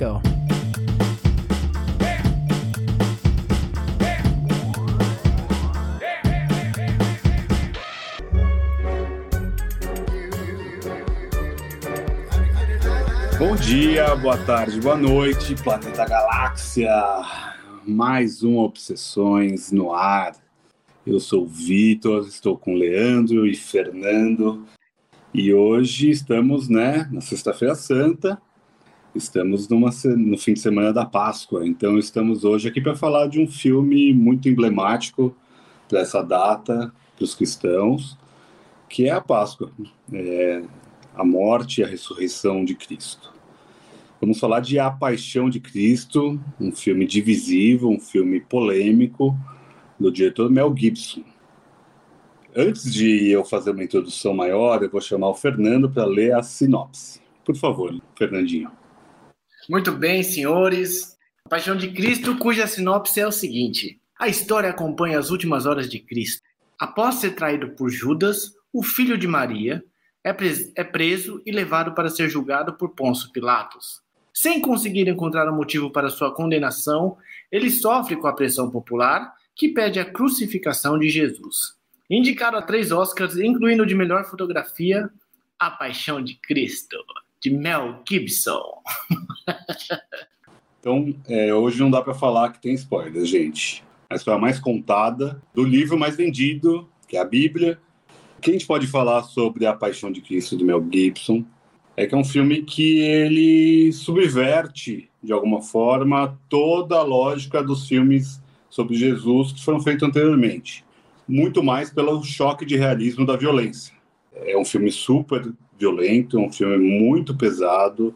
go. Bom dia, boa tarde, boa noite, Planeta Galáxia. Mais um Obsessões no ar. Eu sou o Vitor, estou com Leandro e Fernando. E hoje estamos, né, na Sexta-feira Santa. Estamos numa, no fim de semana da Páscoa. Então estamos hoje aqui para falar de um filme muito emblemático para essa data para os cristãos, que é a Páscoa. É, a morte e a ressurreição de Cristo. Vamos falar de A Paixão de Cristo, um filme divisivo, um filme polêmico, do diretor Mel Gibson. Antes de eu fazer uma introdução maior, eu vou chamar o Fernando para ler a sinopse. Por favor, Fernandinho. Muito bem, senhores. A Paixão de Cristo, cuja sinopse é o seguinte: A história acompanha as últimas horas de Cristo. Após ser traído por Judas, o filho de Maria, é, é preso e levado para ser julgado por Pôncio Pilatos. Sem conseguir encontrar um motivo para sua condenação, ele sofre com a pressão popular, que pede a crucificação de Jesus. Indicado a três Oscars, incluindo de melhor fotografia, A Paixão de Cristo, de Mel Gibson. então, é, hoje não dá para falar que tem spoiler, gente. A história mais contada do livro mais vendido, que é a Bíblia, o que a gente pode falar sobre A Paixão de Cristo do Mel Gibson é que é um filme que ele subverte, de alguma forma, toda a lógica dos filmes sobre Jesus que foram feitos anteriormente. Muito mais pelo choque de realismo da violência. É um filme super violento, é um filme muito pesado,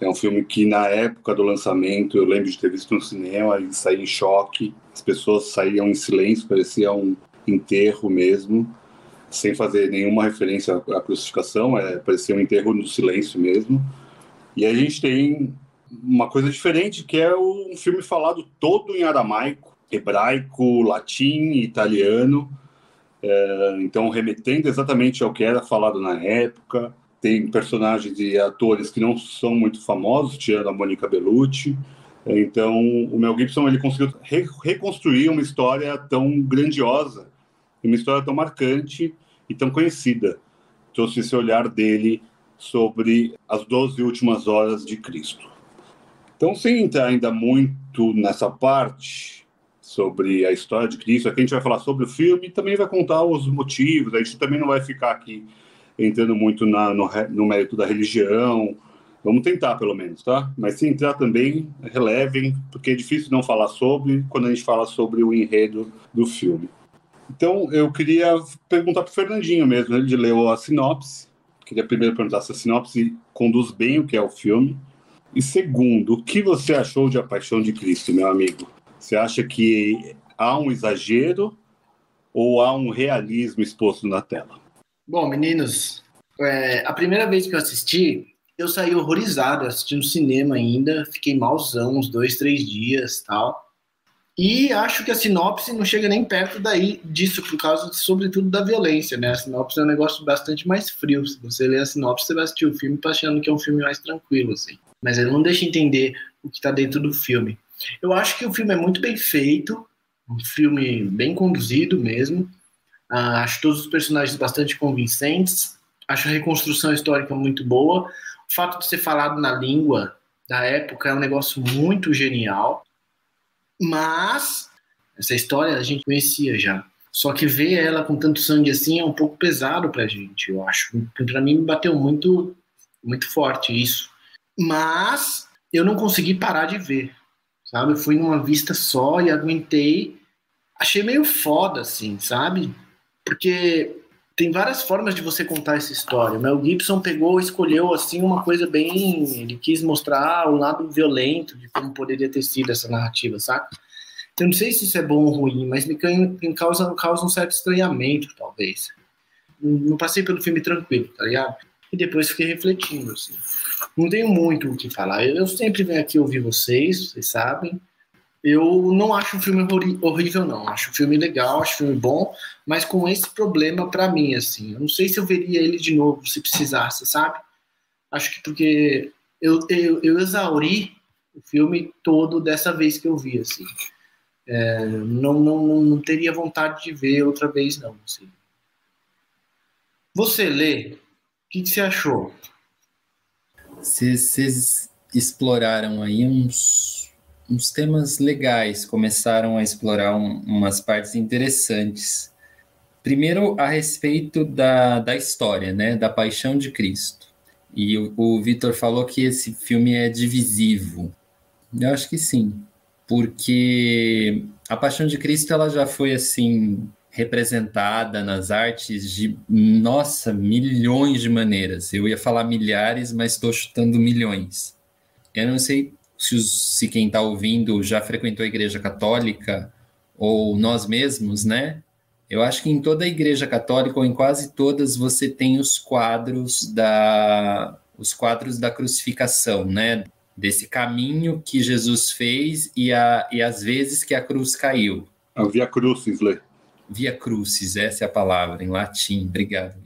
é um filme que, na época do lançamento, eu lembro de ter visto no cinema, ele saía em choque, as pessoas saíam em silêncio, parecia um enterro mesmo sem fazer nenhuma referência à crucificação, é, parecia um enterro no silêncio mesmo. E a gente tem uma coisa diferente, que é um filme falado todo em aramaico, hebraico, latim, italiano, é, então remetendo exatamente ao que era falado na época. Tem personagens e atores que não são muito famosos, tirando a Monica Bellucci. Então, o Mel Gibson ele conseguiu re reconstruir uma história tão grandiosa uma história tão marcante e tão conhecida. Trouxe esse olhar dele sobre as 12 últimas horas de Cristo. Então, sem entrar ainda muito nessa parte sobre a história de Cristo, aqui a gente vai falar sobre o filme e também vai contar os motivos, a gente também não vai ficar aqui entrando muito na, no, no mérito da religião, Vamos tentar, pelo menos, tá? Mas se entrar também, relevem, porque é difícil não falar sobre quando a gente fala sobre o enredo do filme. Então, eu queria perguntar para o Fernandinho mesmo. Ele leu a sinopse. Queria primeiro perguntar se a sinopse conduz bem o que é o filme. E segundo, o que você achou de A Paixão de Cristo, meu amigo? Você acha que há um exagero ou há um realismo exposto na tela? Bom, meninos, é, a primeira vez que eu assisti, eu saí horrorizado assistindo cinema ainda, fiquei malzão uns dois, três dias tal. E acho que a sinopse não chega nem perto daí disso, por causa, sobretudo, da violência, né? A sinopse é um negócio bastante mais frio. Se você ler a sinopse, você vai assistir o filme achando que é um filme mais tranquilo, assim. Mas ele não deixa entender o que está dentro do filme. Eu acho que o filme é muito bem feito, um filme bem conduzido mesmo. Uh, acho todos os personagens bastante convincentes. Acho a reconstrução histórica muito boa. O fato de ser falado na língua da época é um negócio muito genial. Mas essa história a gente conhecia já. Só que ver ela com tanto sangue assim é um pouco pesado pra gente, eu acho. Pra mim me bateu muito, muito forte isso. Mas eu não consegui parar de ver, sabe? Eu fui numa vista só e aguentei. Achei meio foda, assim, sabe? Porque tem várias formas de você contar essa história. O Mel Gibson pegou, escolheu assim uma coisa bem, ele quis mostrar o lado violento de como poderia ter sido essa narrativa, sabe? Eu não sei se isso é bom ou ruim, mas me causa, causa um certo estranhamento, talvez. Não passei pelo filme tranquilo, tá ligado? E depois fiquei refletindo, assim. Não tenho muito o que falar. Eu sempre venho aqui ouvir vocês, vocês sabem. Eu não acho o filme horrível, não. Acho o filme legal, acho o filme bom, mas com esse problema para mim, assim. Eu não sei se eu veria ele de novo se precisasse, sabe? Acho que porque eu, eu, eu exauri o filme todo dessa vez que eu vi, assim. É, não, não, não teria vontade de ver outra vez, não. Assim. Você lê, o que, que você achou? Vocês exploraram aí uns, uns temas legais, começaram a explorar um, umas partes interessantes. Primeiro, a respeito da, da história, né, da paixão de Cristo. E o, o Vitor falou que esse filme é divisivo. Eu acho que sim, porque a Paixão de Cristo ela já foi assim representada nas artes de nossa milhões de maneiras. Eu ia falar milhares, mas estou chutando milhões. Eu não sei se, os, se quem está ouvindo já frequentou a Igreja Católica ou nós mesmos, né? Eu acho que em toda a Igreja Católica ou em quase todas você tem os quadros da os quadros da crucificação, né? desse caminho que Jesus fez e, a, e as vezes que a cruz caiu. A Via Crucis, Lê. Via Crucis, essa é a palavra, em latim, obrigado.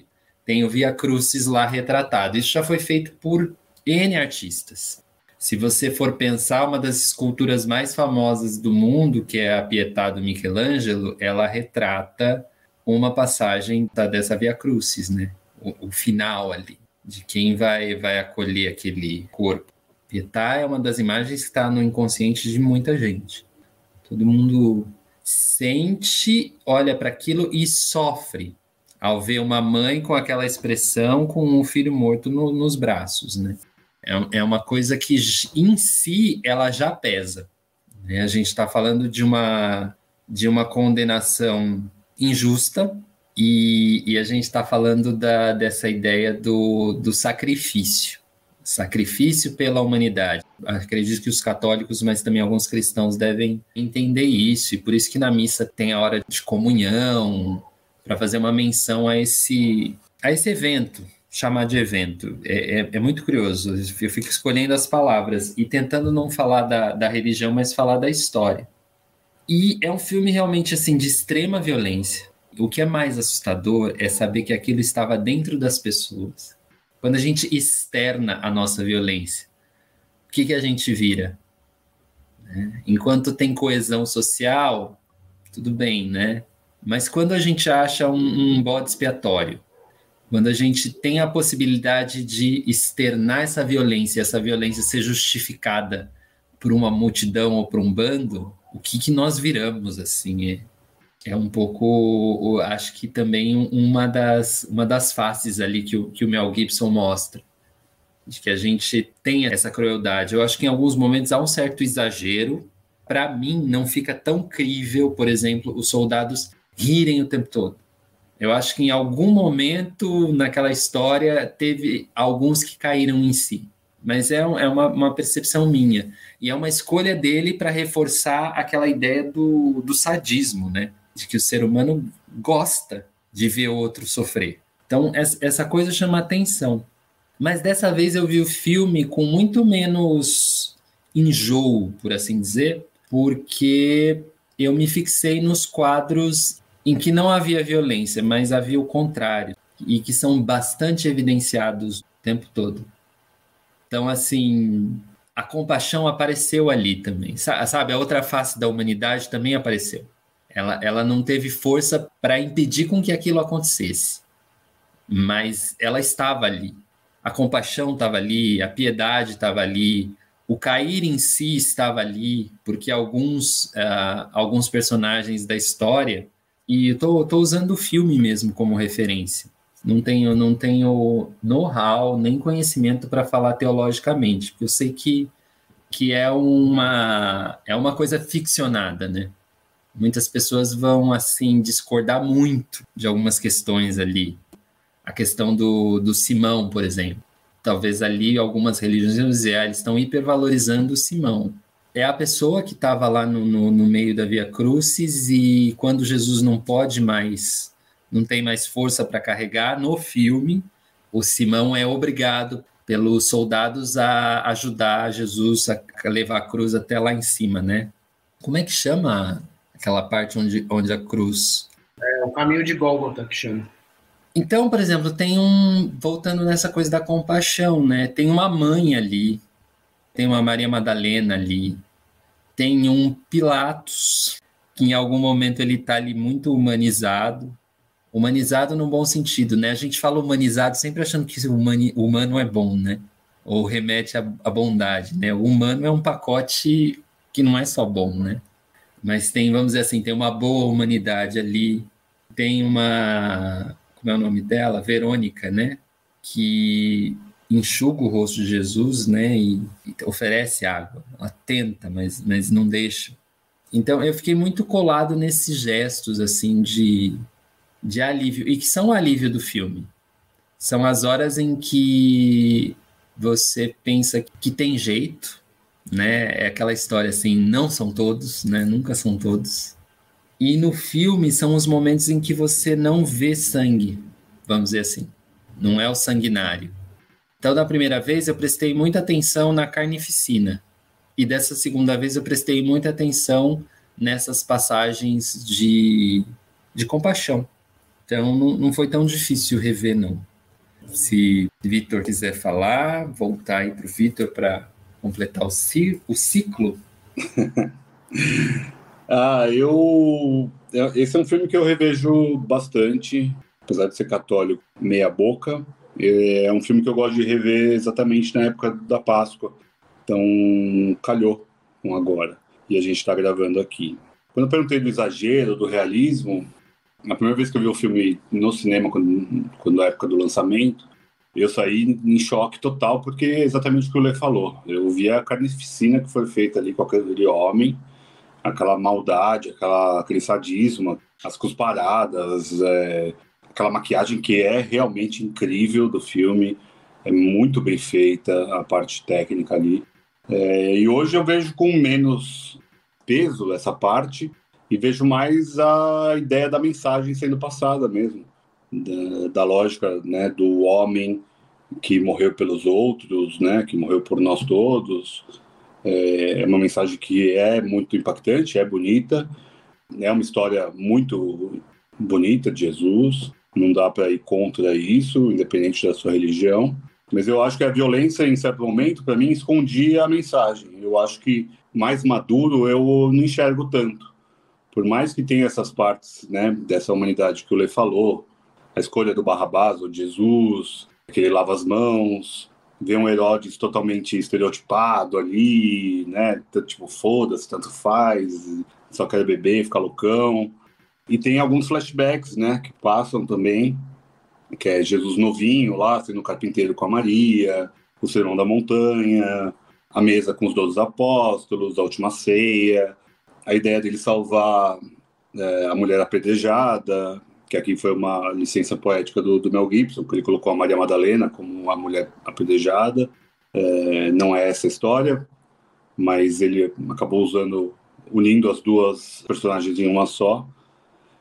Tem o Via Crucis lá retratado. Isso já foi feito por N artistas. Se você for pensar, uma das esculturas mais famosas do mundo, que é a Pietà do Michelangelo, ela retrata uma passagem da, dessa Via Crucis, né? O, o final ali, de quem vai, vai acolher aquele corpo. Pietá é uma das imagens que está no inconsciente de muita gente. Todo mundo sente, olha para aquilo e sofre ao ver uma mãe com aquela expressão com um filho morto no, nos braços, né? É, é uma coisa que em si ela já pesa. Né? A gente está falando de uma de uma condenação injusta e, e a gente está falando da, dessa ideia do, do sacrifício sacrifício pela humanidade. Acredito que os católicos, mas também alguns cristãos devem entender isso, e por isso que na missa tem a hora de comunhão, para fazer uma menção a esse, a esse evento, chamar de evento. É, é, é, muito curioso, eu fico escolhendo as palavras e tentando não falar da, da religião, mas falar da história. E é um filme realmente assim de extrema violência. O que é mais assustador é saber que aquilo estava dentro das pessoas quando a gente externa a nossa violência, o que, que a gente vira? Né? Enquanto tem coesão social, tudo bem, né? Mas quando a gente acha um, um bode expiatório, quando a gente tem a possibilidade de externar essa violência, essa violência ser justificada por uma multidão ou por um bando, o que, que nós viramos assim? É, é um pouco, acho que também uma das, uma das faces ali que o, que o Mel Gibson mostra, de que a gente tem essa crueldade. Eu acho que em alguns momentos há um certo exagero. Para mim, não fica tão crível, por exemplo, os soldados rirem o tempo todo. Eu acho que em algum momento naquela história teve alguns que caíram em si, mas é, é uma, uma percepção minha. E é uma escolha dele para reforçar aquela ideia do, do sadismo, né? de que o ser humano gosta de ver outro sofrer. Então, essa coisa chama atenção. Mas dessa vez eu vi o filme com muito menos enjoo, por assim dizer, porque eu me fixei nos quadros em que não havia violência, mas havia o contrário, e que são bastante evidenciados o tempo todo. Então, assim, a compaixão apareceu ali também. Sabe, a outra face da humanidade também apareceu. Ela, ela não teve força para impedir com que aquilo acontecesse, mas ela estava ali. A compaixão estava ali, a piedade estava ali, o cair em si estava ali, porque alguns, uh, alguns personagens da história, e eu tô, usando o filme mesmo como referência, não tenho, não tenho know-how nem conhecimento para falar teologicamente, porque eu sei que, que é, uma, é uma coisa ficcionada, né? muitas pessoas vão assim discordar muito de algumas questões ali. A questão do, do Simão, por exemplo. Talvez ali algumas religiões vão dizer, ah, estão hipervalorizando o Simão. É a pessoa que estava lá no, no, no, meio da Via Crucis e quando Jesus não pode mais, não tem mais força para carregar, no filme, o Simão é obrigado pelos soldados a ajudar Jesus a levar a cruz até lá em cima, né? Como é que chama aquela parte onde, onde a cruz. É o caminho de Gólgota que chama. Então, por exemplo, tem um. Voltando nessa coisa da compaixão, né? Tem uma mãe ali tem uma Maria Madalena ali, tem um Pilatos, que em algum momento ele está ali muito humanizado, humanizado no bom sentido, né? A gente fala humanizado sempre achando que o humano é bom, né? Ou remete à bondade, né? O humano é um pacote que não é só bom, né? Mas tem, vamos dizer assim, tem uma boa humanidade ali, tem uma, como é o nome dela? Verônica, né? Que enxuga o rosto de Jesus, né? E, e oferece água. Ela tenta, mas, mas não deixa. Então eu fiquei muito colado nesses gestos assim de, de alívio e que são o alívio do filme. São as horas em que você pensa que tem jeito, né? É aquela história assim, não são todos, né? Nunca são todos. E no filme são os momentos em que você não vê sangue, vamos dizer assim. Não é o sanguinário. Então, da primeira vez, eu prestei muita atenção na carnificina. E dessa segunda vez, eu prestei muita atenção nessas passagens de, de compaixão. Então, não, não foi tão difícil rever, não. Se Vitor quiser falar, voltar aí para o Vitor para completar o, o ciclo. ah, eu. Esse é um filme que eu revejo bastante, apesar de ser católico, meia boca. É um filme que eu gosto de rever exatamente na época da Páscoa. Então, calhou com agora. E a gente está gravando aqui. Quando eu perguntei do exagero, do realismo, a primeira vez que eu vi o filme no cinema, quando, quando na época do lançamento, eu saí em choque total, porque é exatamente o que o Lê falou. Eu vi a carnificina que foi feita ali com aquele homem, aquela maldade, aquela, aquele sadismo, as cusparadas, é, aquela maquiagem que é realmente incrível do filme, é muito bem feita a parte técnica ali. É, e hoje eu vejo com menos peso essa parte e vejo mais a ideia da mensagem sendo passada mesmo da, da lógica né, do homem que morreu pelos outros, né, que morreu por nós todos. É, é uma mensagem que é muito impactante, é bonita, é uma história muito bonita de Jesus. Não dá para ir contra isso, independente da sua religião. Mas eu acho que a violência, em certo momento, para mim, escondia a mensagem. Eu acho que mais maduro eu não enxergo tanto. Por mais que tenha essas partes né, dessa humanidade que o Lê falou, a escolha do Barrabás, ou Jesus, que ele lava as mãos, vê um Herodes totalmente estereotipado ali, né? Tipo, foda-se, tanto faz, só quer beber, ficar loucão. E tem alguns flashbacks, né, que passam também, que é Jesus novinho lá, sendo carpinteiro com a Maria, o Sermão da Montanha, a mesa com os doze apóstolos, a última ceia, a ideia dele salvar é, a mulher apedrejada, que aqui foi uma licença poética do, do, Mel Gibson, que ele colocou a Maria Madalena como a mulher apedrejada. É, não é essa história, mas ele acabou usando, unindo as duas personagens em uma só.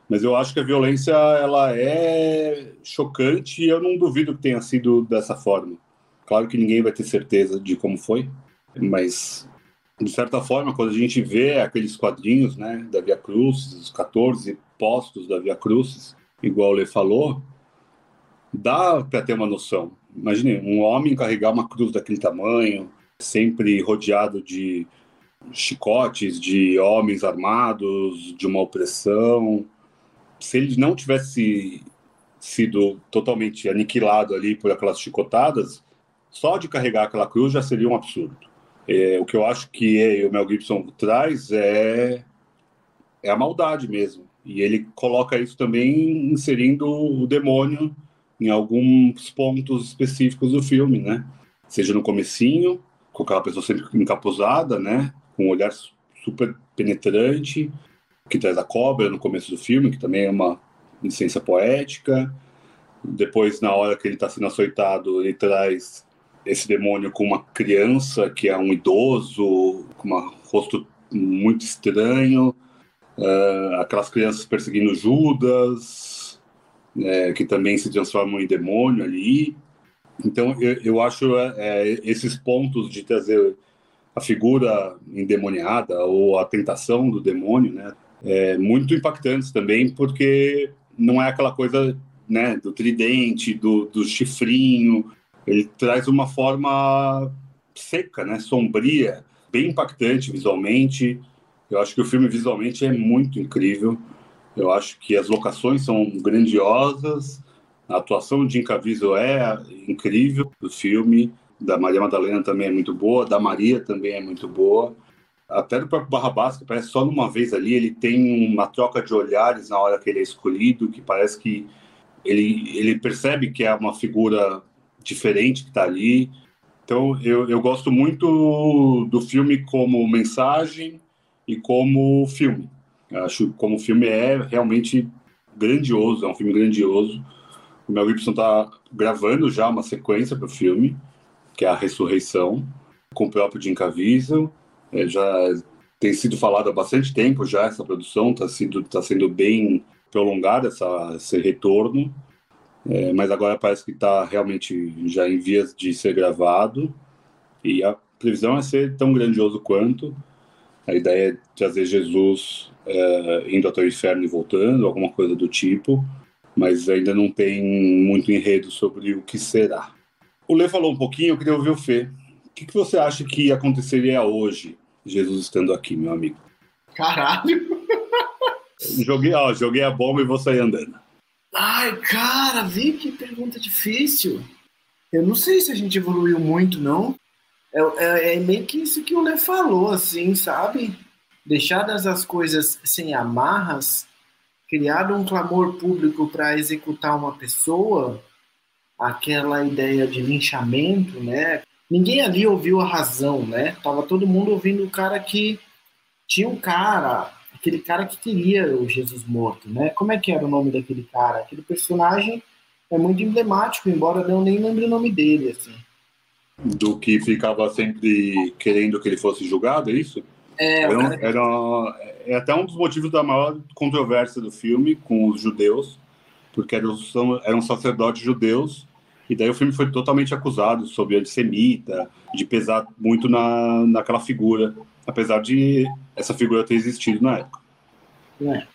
Mas eu acho que a violência ela é chocante e eu não duvido que tenha sido dessa forma. Claro que ninguém vai ter certeza de como foi, mas de certa forma, quando a gente vê aqueles quadrinhos né, da Via Cruz, os 14 postos da Via Cruz, igual o Lê falou, dá para ter uma noção. Imagine um homem carregar uma cruz daquele tamanho, sempre rodeado de chicotes, de homens armados, de uma opressão. Se ele não tivesse sido totalmente aniquilado ali por aquelas chicotadas, só de carregar aquela cruz já seria um absurdo. É, o que eu acho que é, o Mel Gibson traz é, é a maldade mesmo. E ele coloca isso também inserindo o demônio em alguns pontos específicos do filme, né? Seja no comecinho, com aquela pessoa sempre encapuzada, né? Com um olhar super penetrante, que traz a cobra no começo do filme, que também é uma licença poética. Depois, na hora que ele está sendo açoitado, ele traz esse demônio com uma criança que é um idoso, com um rosto muito estranho, uh, aquelas crianças perseguindo Judas, né, que também se transformam em demônio ali. Então, eu, eu acho é, esses pontos de trazer a figura endemoniada ou a tentação do demônio, né, é, muito impactantes também, porque não é aquela coisa né, do tridente, do, do chifrinho, ele traz uma forma seca, né? Sombria, bem impactante visualmente. Eu acho que o filme visualmente é muito incrível. Eu acho que as locações são grandiosas, a atuação de Incaviso é incrível do filme, da Maria Madalena também é muito boa, da Maria também é muito boa. Até do próprio Barrabás, que parece só numa vez ali, ele tem uma troca de olhares na hora que ele é escolhido, que parece que ele, ele percebe que é uma figura diferente que está ali. Então, eu, eu gosto muito do filme como mensagem e como filme. Eu acho que como filme é realmente grandioso, é um filme grandioso. O Mel Gibson está gravando já uma sequência para o filme, que é a Ressurreição, com o próprio Jim Caviezel. É, já tem sido falado há bastante tempo já essa produção, está sendo, tá sendo bem prolongada essa, esse retorno. É, mas agora parece que está realmente já em vias de ser gravado. E a previsão é ser tão grandioso quanto. A ideia é trazer Jesus é, indo até o inferno e voltando, alguma coisa do tipo, mas ainda não tem muito enredo sobre o que será. O Lê falou um pouquinho, eu queria ouvir o Fê. O que, que você acha que aconteceria hoje, Jesus estando aqui, meu amigo? Caralho! Joguei, ó, joguei a bomba e vou sair andando. Ai, cara, vi que pergunta difícil. Eu não sei se a gente evoluiu muito, não. É, é, é meio que isso que o Lê falou, assim, sabe? Deixadas as coisas sem amarras, criado um clamor público para executar uma pessoa, aquela ideia de linchamento, né? Ninguém ali ouviu a razão, né? Tava todo mundo ouvindo o cara que tinha um cara aquele cara que queria o Jesus morto, né? Como é que era o nome daquele cara? Aquele personagem é muito emblemático, embora eu nem lembre o nome dele, assim. Do que ficava sempre querendo que ele fosse julgado, é isso? É, era, cara... era, é até um dos motivos da maior controvérsia do filme com os judeus, porque eram, eram sacerdotes judeus, e daí o filme foi totalmente acusado sobre antissemita, de pesar muito na, naquela figura apesar de essa figura ter existido na época. É.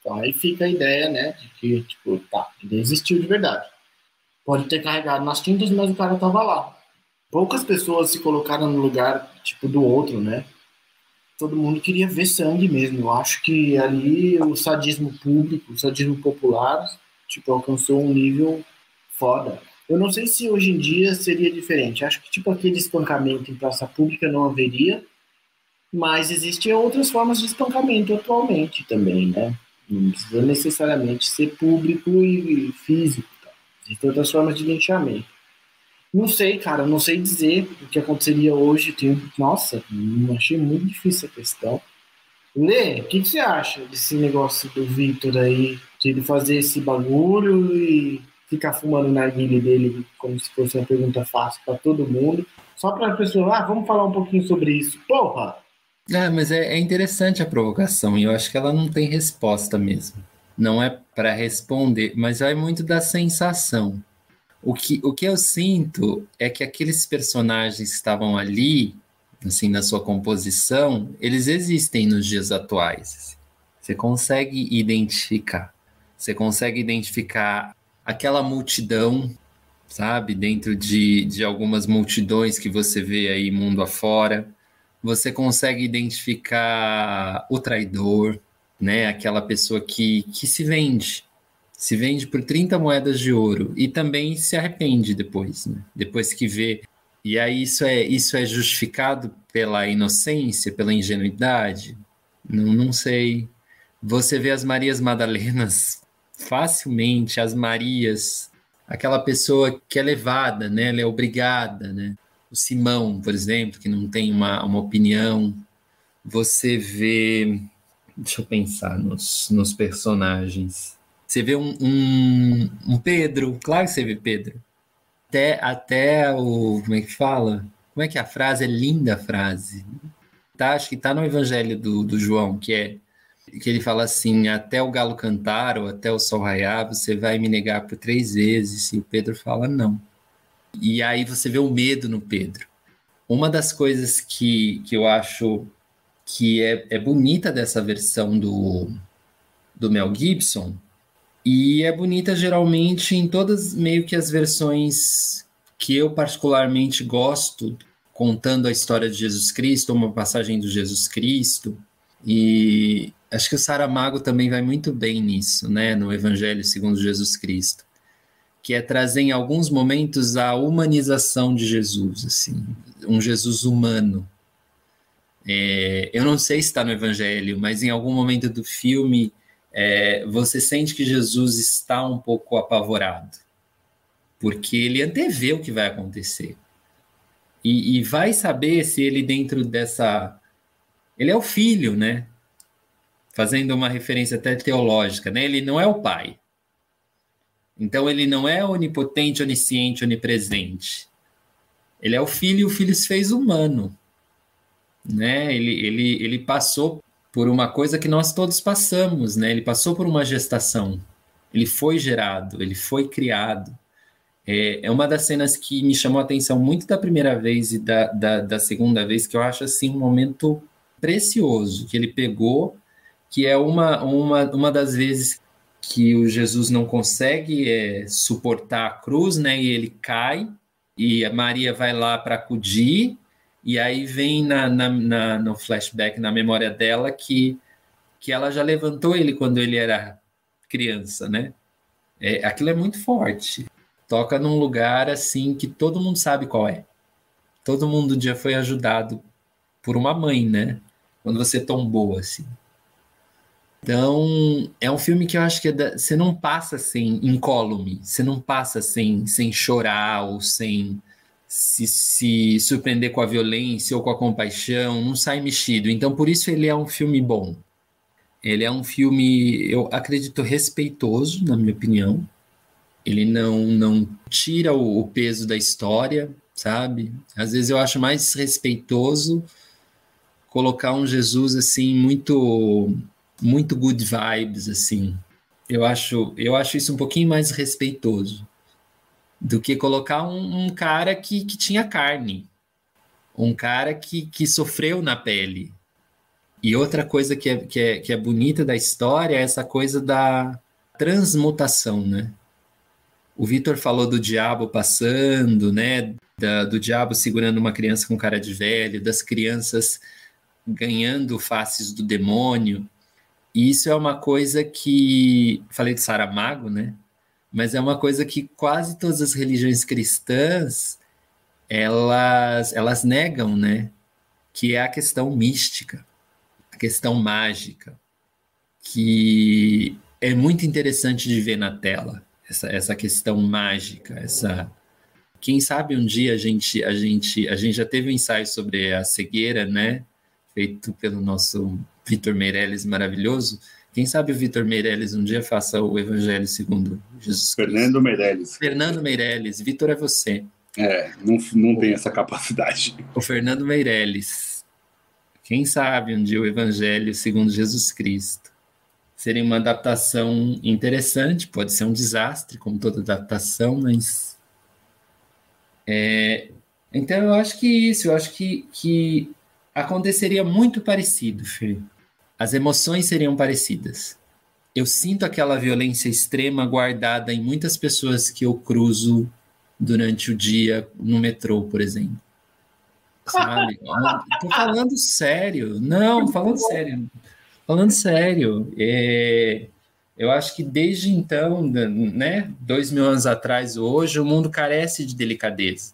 Então aí fica a ideia, né, de que, tipo, tá, ele existiu de verdade. Pode ter carregado nas tintas, mas o cara tava lá. Poucas pessoas se colocaram no lugar, tipo, do outro, né? Todo mundo queria ver sangue mesmo. Eu acho que ali o sadismo público, o sadismo popular, tipo, alcançou um nível foda. Eu não sei se hoje em dia seria diferente. Acho que, tipo, aquele espancamento em praça pública não haveria, mas existem outras formas de espancamento atualmente também, né? Não precisa necessariamente ser público e físico. Tá? Existem outras formas de linchamento. Não sei, cara, não sei dizer o que aconteceria hoje. Tenho... Nossa, achei muito difícil a questão. Lê, o que, que, você acha desse negócio do Victor aí, de ele fazer esse bagulho e ficar fumando na guilha dele como se fosse uma pergunta fácil para todo mundo? Só para a pessoa, ah, vamos falar um pouquinho sobre isso. Porra, é, mas é, é interessante a provocação e eu acho que ela não tem resposta mesmo. Não é para responder, mas vai muito da sensação. O que, o que eu sinto é que aqueles personagens que estavam ali, assim, na sua composição, eles existem nos dias atuais. Você consegue identificar. Você consegue identificar aquela multidão, sabe? Dentro de, de algumas multidões que você vê aí mundo afora você consegue identificar o traidor, né? Aquela pessoa que, que se vende, se vende por 30 moedas de ouro e também se arrepende depois, né? Depois que vê. E aí isso é, isso é justificado pela inocência, pela ingenuidade? Não, não sei. Você vê as Marias Madalenas facilmente, as Marias, aquela pessoa que é levada, né? Ela é obrigada, né? o Simão, por exemplo, que não tem uma, uma opinião. Você vê. Deixa eu pensar nos, nos personagens. Você vê um, um, um, Pedro, claro que você vê Pedro. Até, até o. Como é que fala? Como é que é a frase? É linda a frase. Tá, acho que está no Evangelho do, do João, que é que ele fala assim: até o galo cantar ou até o sol raiar, você vai me negar por três vezes. E o Pedro fala: não. E aí você vê o medo no Pedro. Uma das coisas que, que eu acho que é, é bonita dessa versão do, do Mel Gibson, e é bonita geralmente em todas meio que as versões que eu particularmente gosto contando a história de Jesus Cristo, uma passagem do Jesus Cristo. E acho que o Saramago também vai muito bem nisso, né, no Evangelho segundo Jesus Cristo, que é trazer em alguns momentos a humanização de Jesus, assim, um Jesus humano. É, eu não sei se está no Evangelho, mas em algum momento do filme é, você sente que Jesus está um pouco apavorado, porque ele antevê o que vai acontecer. E, e vai saber se ele, dentro dessa. Ele é o filho, né? Fazendo uma referência até teológica, né? Ele não é o pai. Então ele não é onipotente, onisciente, onipresente. Ele é o filho e o filho se fez humano. Né? Ele, ele, ele passou por uma coisa que nós todos passamos, né? Ele passou por uma gestação. Ele foi gerado, ele foi criado. É, é uma das cenas que me chamou a atenção muito da primeira vez e da, da, da segunda vez, que eu acho assim um momento precioso, que ele pegou, que é uma, uma, uma das vezes que o Jesus não consegue é, suportar a cruz, né? E ele cai, e a Maria vai lá para acudir, e aí vem na, na, na, no flashback, na memória dela, que, que ela já levantou ele quando ele era criança, né? É, aquilo é muito forte. Toca num lugar assim que todo mundo sabe qual é. Todo mundo já foi ajudado por uma mãe, né? Quando você tombou assim. Então, é um filme que eu acho que é da, você não passa sem incólume, você não passa sem, sem chorar ou sem se, se surpreender com a violência ou com a compaixão, não sai mexido. Então, por isso ele é um filme bom. Ele é um filme, eu acredito, respeitoso, na minha opinião. Ele não, não tira o, o peso da história, sabe? Às vezes eu acho mais respeitoso colocar um Jesus assim muito muito good vibes assim. Eu acho eu acho isso um pouquinho mais respeitoso do que colocar um, um cara que, que tinha carne, um cara que, que sofreu na pele. E outra coisa que é, que, é, que é bonita da história é essa coisa da transmutação, né? O Vitor falou do diabo passando, né? Da, do diabo segurando uma criança com cara de velho, das crianças ganhando faces do demônio. E isso é uma coisa que. Falei de Saramago, né? mas é uma coisa que quase todas as religiões cristãs elas, elas negam, né? Que é a questão mística, a questão mágica, que é muito interessante de ver na tela, essa, essa questão mágica, essa quem sabe um dia a gente a gente a gente já teve um ensaio sobre a cegueira, né? Feito pelo nosso Vitor Meirelles maravilhoso quem sabe o Vitor Meirelles um dia faça o Evangelho segundo Jesus Cristo. Fernando Meirelles. Fernando Meirelles. Vitor é você. É, não, não tem essa capacidade. O Fernando Meirelles. Quem sabe um dia o Evangelho segundo Jesus Cristo. Seria uma adaptação interessante, pode ser um desastre, como toda adaptação, mas. É... Então eu acho que isso, eu acho que, que aconteceria muito parecido, Fê as emoções seriam parecidas. Eu sinto aquela violência extrema guardada em muitas pessoas que eu cruzo durante o dia no metrô, por exemplo. Sabe? Tô falando sério. Não, falando sério. Falando sério. É, eu acho que desde então, né, dois mil anos atrás, hoje, o mundo carece de delicadeza.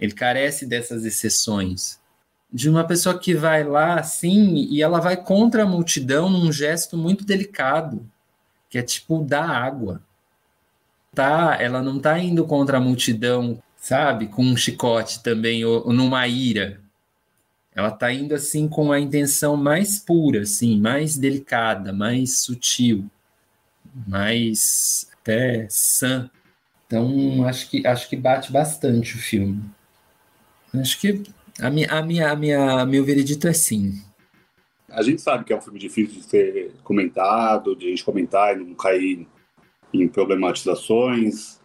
Ele carece dessas exceções de uma pessoa que vai lá assim e ela vai contra a multidão num gesto muito delicado, que é tipo dar água. Tá, ela não tá indo contra a multidão, sabe, com um chicote também ou, ou numa ira. Ela tá indo assim com a intenção mais pura, assim, mais delicada, mais sutil, mais até sã. Então, acho que acho que bate bastante o filme. Acho que a minha, a minha, a minha, meu veredito é sim. A gente sabe que é um filme difícil de ser comentado, de a gente comentar e não cair em problematizações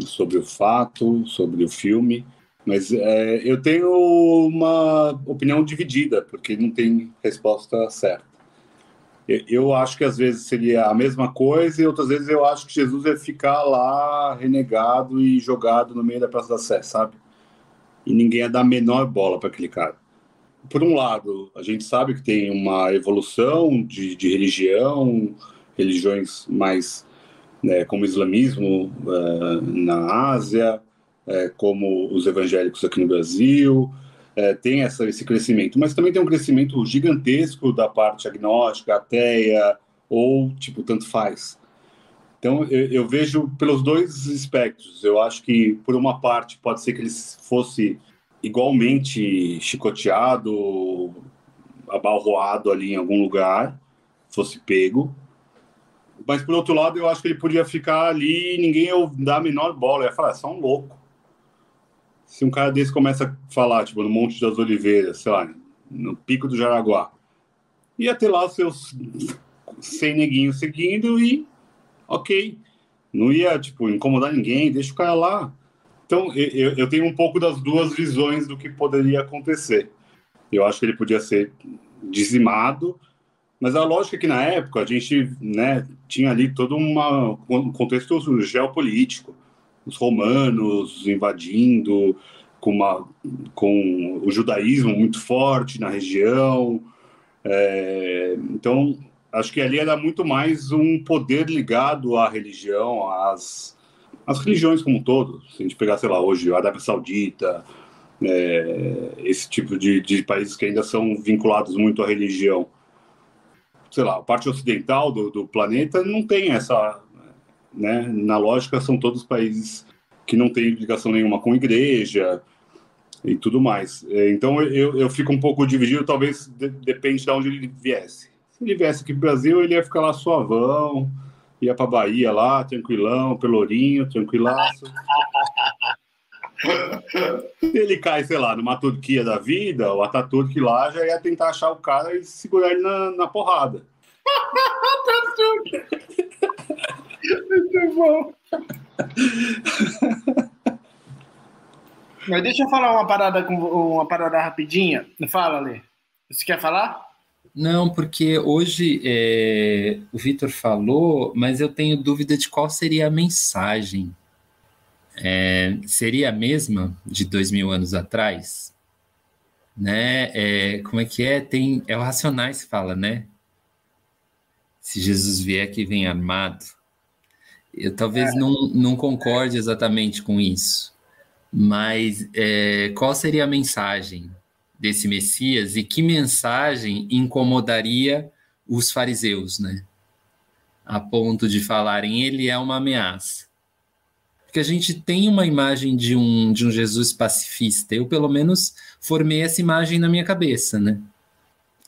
sobre o fato, sobre o filme. Mas é, eu tenho uma opinião dividida, porque não tem resposta certa. Eu acho que às vezes seria a mesma coisa, e outras vezes eu acho que Jesus ia ficar lá renegado e jogado no meio da Praça da Sé, sabe? E ninguém ia dar a menor bola para aquele cara. Por um lado, a gente sabe que tem uma evolução de, de religião, religiões mais né, como o islamismo uh, na Ásia, uh, como os evangélicos aqui no Brasil, uh, tem essa, esse crescimento, mas também tem um crescimento gigantesco da parte agnóstica, ateia, ou tipo, tanto faz. Então, eu, eu, vejo pelos dois aspectos. Eu acho que, por uma parte, pode ser que ele fosse igualmente chicoteado, abalroado ali em algum lugar, fosse pego. Mas, por outro lado, eu acho que ele podia ficar ali e ninguém ia dar a menor bola. Eu ia falar, é só um louco. Se um cara desse começa a falar, tipo, no Monte das Oliveiras, sei lá, no Pico do Jaraguá, ia ter lá os seus 100 neguinhos seguindo e ok. Não ia, tipo, incomodar ninguém, deixa o cara lá. Então, eu, eu tenho um pouco das duas visões do que poderia acontecer. Eu acho que ele podia ser dizimado, mas a lógica é que na época a gente né, tinha ali todo uma, um contexto geopolítico. Os romanos invadindo, com, uma, com o judaísmo muito forte na região. É, então, acho que ali era muito mais um poder ligado à religião, às, às religiões como um todo. Se a gente pegar, sei lá, hoje a Arábia Saudita, é, esse tipo de, de países que ainda são vinculados muito à religião. Sei lá, a parte ocidental do, do planeta não tem essa. Né? Na lógica, são todos países que não têm ligação nenhuma com igreja e tudo mais. É, então eu, eu fico um pouco dividido, talvez de, depende de onde ele viesse. Se ele viesse aqui pro Brasil, ele ia ficar lá suavão, ia pra Bahia lá, tranquilão, pelourinho, tranquilaço. Se ele cai, sei lá, numa Turquia da vida, o Ataturk lá já ia tentar achar o cara e segurar ele na, na porrada. Muito bom. Mas deixa eu falar uma parada uma parada rapidinha. Fala, Lê. Você quer falar? Não, porque hoje é, o Vitor falou, mas eu tenho dúvida de qual seria a mensagem. É, seria a mesma de dois mil anos atrás? Né? É, como é que é? Tem, é o Racionais que fala, né? Se Jesus vier que vem armado. Eu talvez é. não, não concorde exatamente com isso, mas é, qual seria a mensagem? Desse Messias e que mensagem incomodaria os fariseus, né? A ponto de falarem ele é uma ameaça. Porque a gente tem uma imagem de um, de um Jesus pacifista. Eu, pelo menos, formei essa imagem na minha cabeça, né?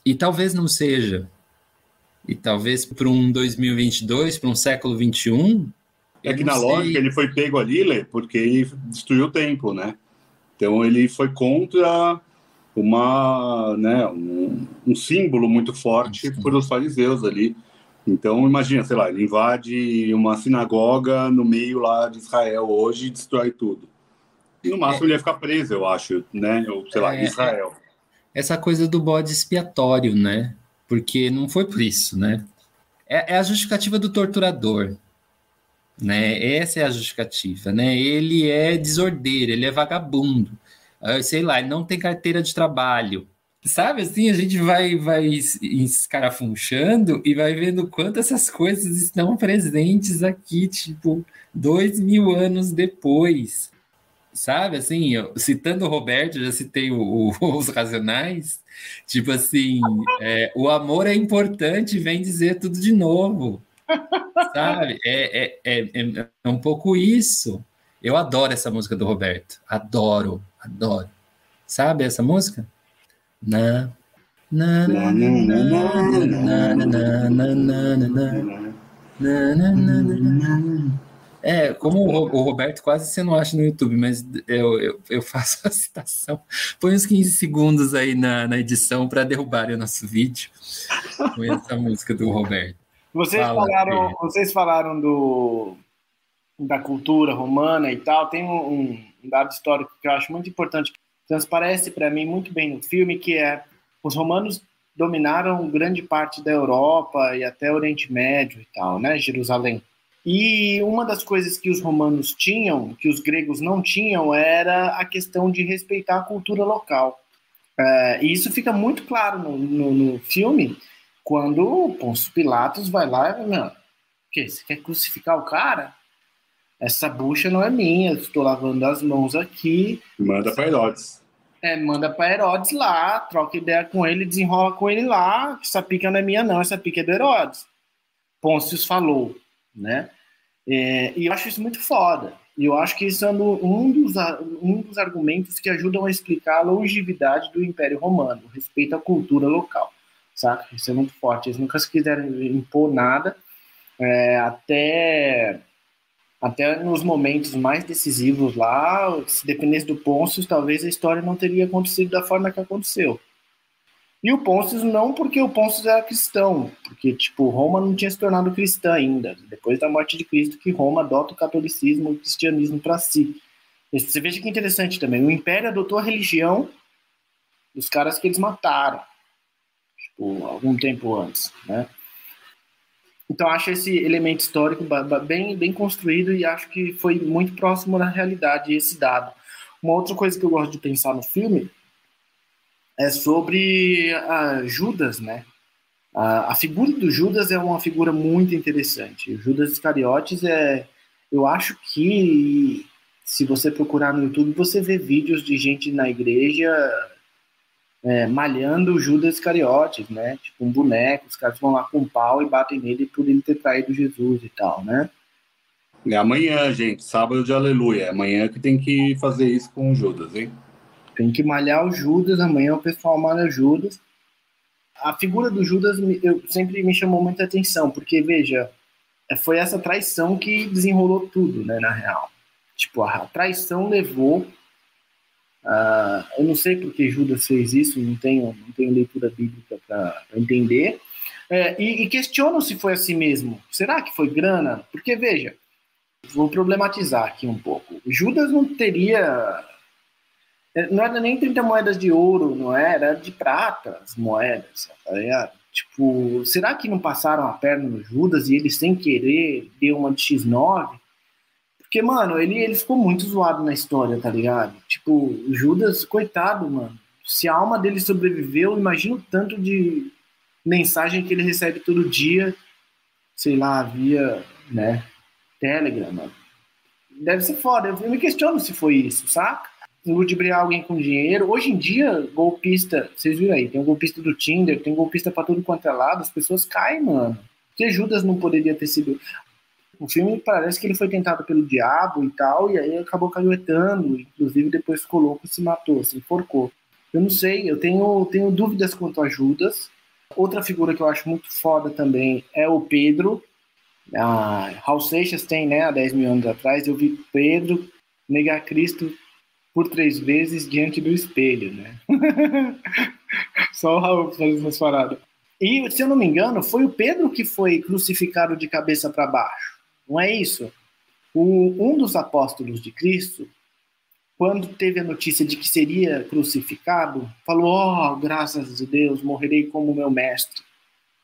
E talvez não seja. E talvez para um 2022, para um século 21. É que na sei. lógica ele foi pego ali, Lê, porque ele destruiu o templo, né? Então ele foi contra uma, né, um, um símbolo muito forte para os fariseus ali. Então, imagina, sei lá, ele invade uma sinagoga no meio lá de Israel hoje e destrói tudo. E no máximo é, ele ia ficar preso, eu acho, né? Ou, sei lá, em é, Israel. Essa coisa do bode expiatório, né? Porque não foi por isso, né? É, é a justificativa do torturador, né? Essa é a justificativa, né? Ele é desordeiro, ele é vagabundo sei lá, ele não tem carteira de trabalho. Sabe assim, a gente vai, vai escarafunchando e vai vendo quanto essas coisas estão presentes aqui, tipo, dois mil anos depois. Sabe, assim, eu, citando o Roberto, já citei o, o, os Racionais, tipo assim, é, o amor é importante, vem dizer tudo de novo. Sabe? É, é, é, é um pouco isso. Eu adoro essa música do Roberto. Adoro, Adoro. Sabe essa música? Na, na, na, na, na, na, na, é, como o Roberto quase você não acha no YouTube, mas eu, eu, eu faço a citação. Põe uns 15 segundos aí na, na edição para derrubar o nosso vídeo com essa música do Roberto. Vocês, Fala, falaram, vocês falaram do, da cultura romana e tal. Tem um dado histórico que eu acho muito importante, transparece para mim muito bem no filme, que é os romanos dominaram grande parte da Europa e até Oriente Médio e tal, né, Jerusalém. E uma das coisas que os romanos tinham, que os gregos não tinham, era a questão de respeitar a cultura local. É, e isso fica muito claro no, no, no filme, quando Pôncio Pilatos vai lá e fala, que você quer crucificar o cara? Essa bucha não é minha, estou lavando as mãos aqui. Manda para Herodes. É, manda para Herodes lá, troca ideia com ele, desenrola com ele lá. Essa pica não é minha, não, essa pica é do Herodes. Pôncio falou, né? É, e eu acho isso muito foda. E eu acho que isso é um dos, um dos argumentos que ajudam a explicar a longevidade do Império Romano, respeito à cultura local, sabe? Isso é muito forte. Eles nunca se quiseram impor nada, é, até até nos momentos mais decisivos lá, se dependesse do Pôncio, talvez a história não teria acontecido da forma que aconteceu. E o Pôncio não porque o Pôncio era cristão, porque tipo Roma não tinha se tornado cristã ainda. Depois da morte de Cristo que Roma adota o catolicismo, o cristianismo para si. Você veja que interessante também. O Império adotou a religião dos caras que eles mataram, tipo, algum tempo antes, né? Então acho esse elemento histórico bem, bem construído e acho que foi muito próximo da realidade esse dado. Uma outra coisa que eu gosto de pensar no filme é sobre Judas, né? A, a figura do Judas é uma figura muito interessante. O Judas Iscariotes é, eu acho que se você procurar no YouTube você vê vídeos de gente na igreja é, malhando Judas Iscariotes, né? Tipo um boneco, os caras vão lá com um pau e batem nele por ele ter traído Jesus e tal, né? É amanhã, gente, sábado de aleluia. É amanhã que tem que fazer isso com o Judas, hein? Tem que malhar o Judas, amanhã o pessoal malha o Judas. A figura do Judas eu, sempre me chamou muita atenção, porque, veja, foi essa traição que desenrolou tudo, né, na real. Tipo, a traição levou Uh, eu não sei porque Judas fez isso, não tenho, não tenho leitura bíblica para entender. É, e, e se foi assim mesmo. Será que foi grana? Porque, veja, vou problematizar aqui um pouco. Judas não teria. É, não era nem 30 moedas de ouro, não era, era de prata as moedas, tá Tipo, será que não passaram a perna no Judas e ele sem querer deu uma de X9? Porque, mano, ele, ele ficou muito zoado na história, tá ligado? Tipo, Judas, coitado, mano. Se a alma dele sobreviveu, imagina o tanto de mensagem que ele recebe todo dia, sei lá, via, né, Telegram, mano. Deve ser foda. Eu me questiono se foi isso, saca? Ludibriar alguém com dinheiro. Hoje em dia, golpista, vocês viram aí, tem um golpista do Tinder, tem um golpista pra tudo quanto é lado, as pessoas caem, mano. Porque Judas não poderia ter sido. O filme parece que ele foi tentado pelo diabo e tal, e aí acabou caguetando, inclusive depois ficou louco e se matou, se enforcou. Eu não sei, eu tenho, tenho dúvidas quanto a Judas. Outra figura que eu acho muito foda também é o Pedro. Ah, Raul Seixas tem, né, há 10 mil anos atrás, eu vi Pedro negar Cristo por três vezes diante do espelho, né? Só o Raul fazendo essas paradas. E, se eu não me engano, foi o Pedro que foi crucificado de cabeça para baixo. Não é isso? O, um dos apóstolos de Cristo, quando teve a notícia de que seria crucificado, falou: "Oh, graças a Deus, morrerei como meu mestre",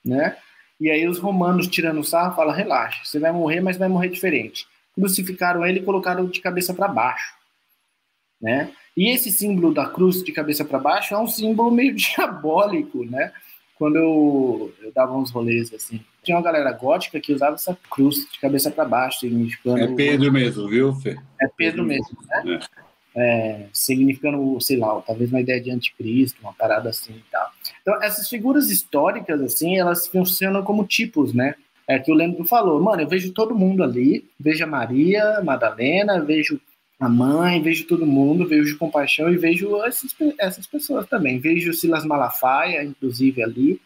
né? E aí os romanos tirando sarro falam: "Relaxa, você vai morrer, mas vai morrer diferente". Crucificaram ele e colocaram de cabeça para baixo, né? E esse símbolo da cruz de cabeça para baixo é um símbolo meio diabólico, né? Quando eu, eu dava uns rolês assim, tinha uma galera gótica que usava essa cruz de cabeça para baixo, significando. É Pedro mesmo, viu, Fê? É Pedro mesmo, né? É. É, significando, sei lá, talvez uma ideia de anticristo, uma parada assim e tal. Então, essas figuras históricas, assim, elas funcionam como tipos, né? É que o Leandro falou, mano, eu vejo todo mundo ali, vejo a Maria, Madalena, vejo a mãe, vejo todo mundo, vejo compaixão e vejo essas, essas pessoas também. Vejo Silas Malafaia, inclusive, ali,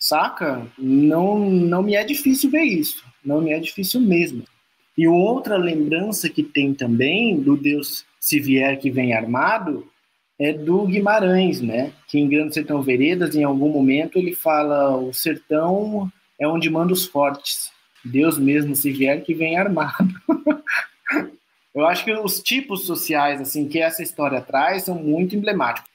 Saca? Não, não me é difícil ver isso. Não me é difícil mesmo. E outra lembrança que tem também do Deus se vier que vem armado é do Guimarães, né? Que em Grande Sertão Veredas, em algum momento, ele fala: o sertão é onde manda os fortes. Deus mesmo se vier que vem armado. Eu acho que os tipos sociais assim que essa história traz são muito emblemáticos.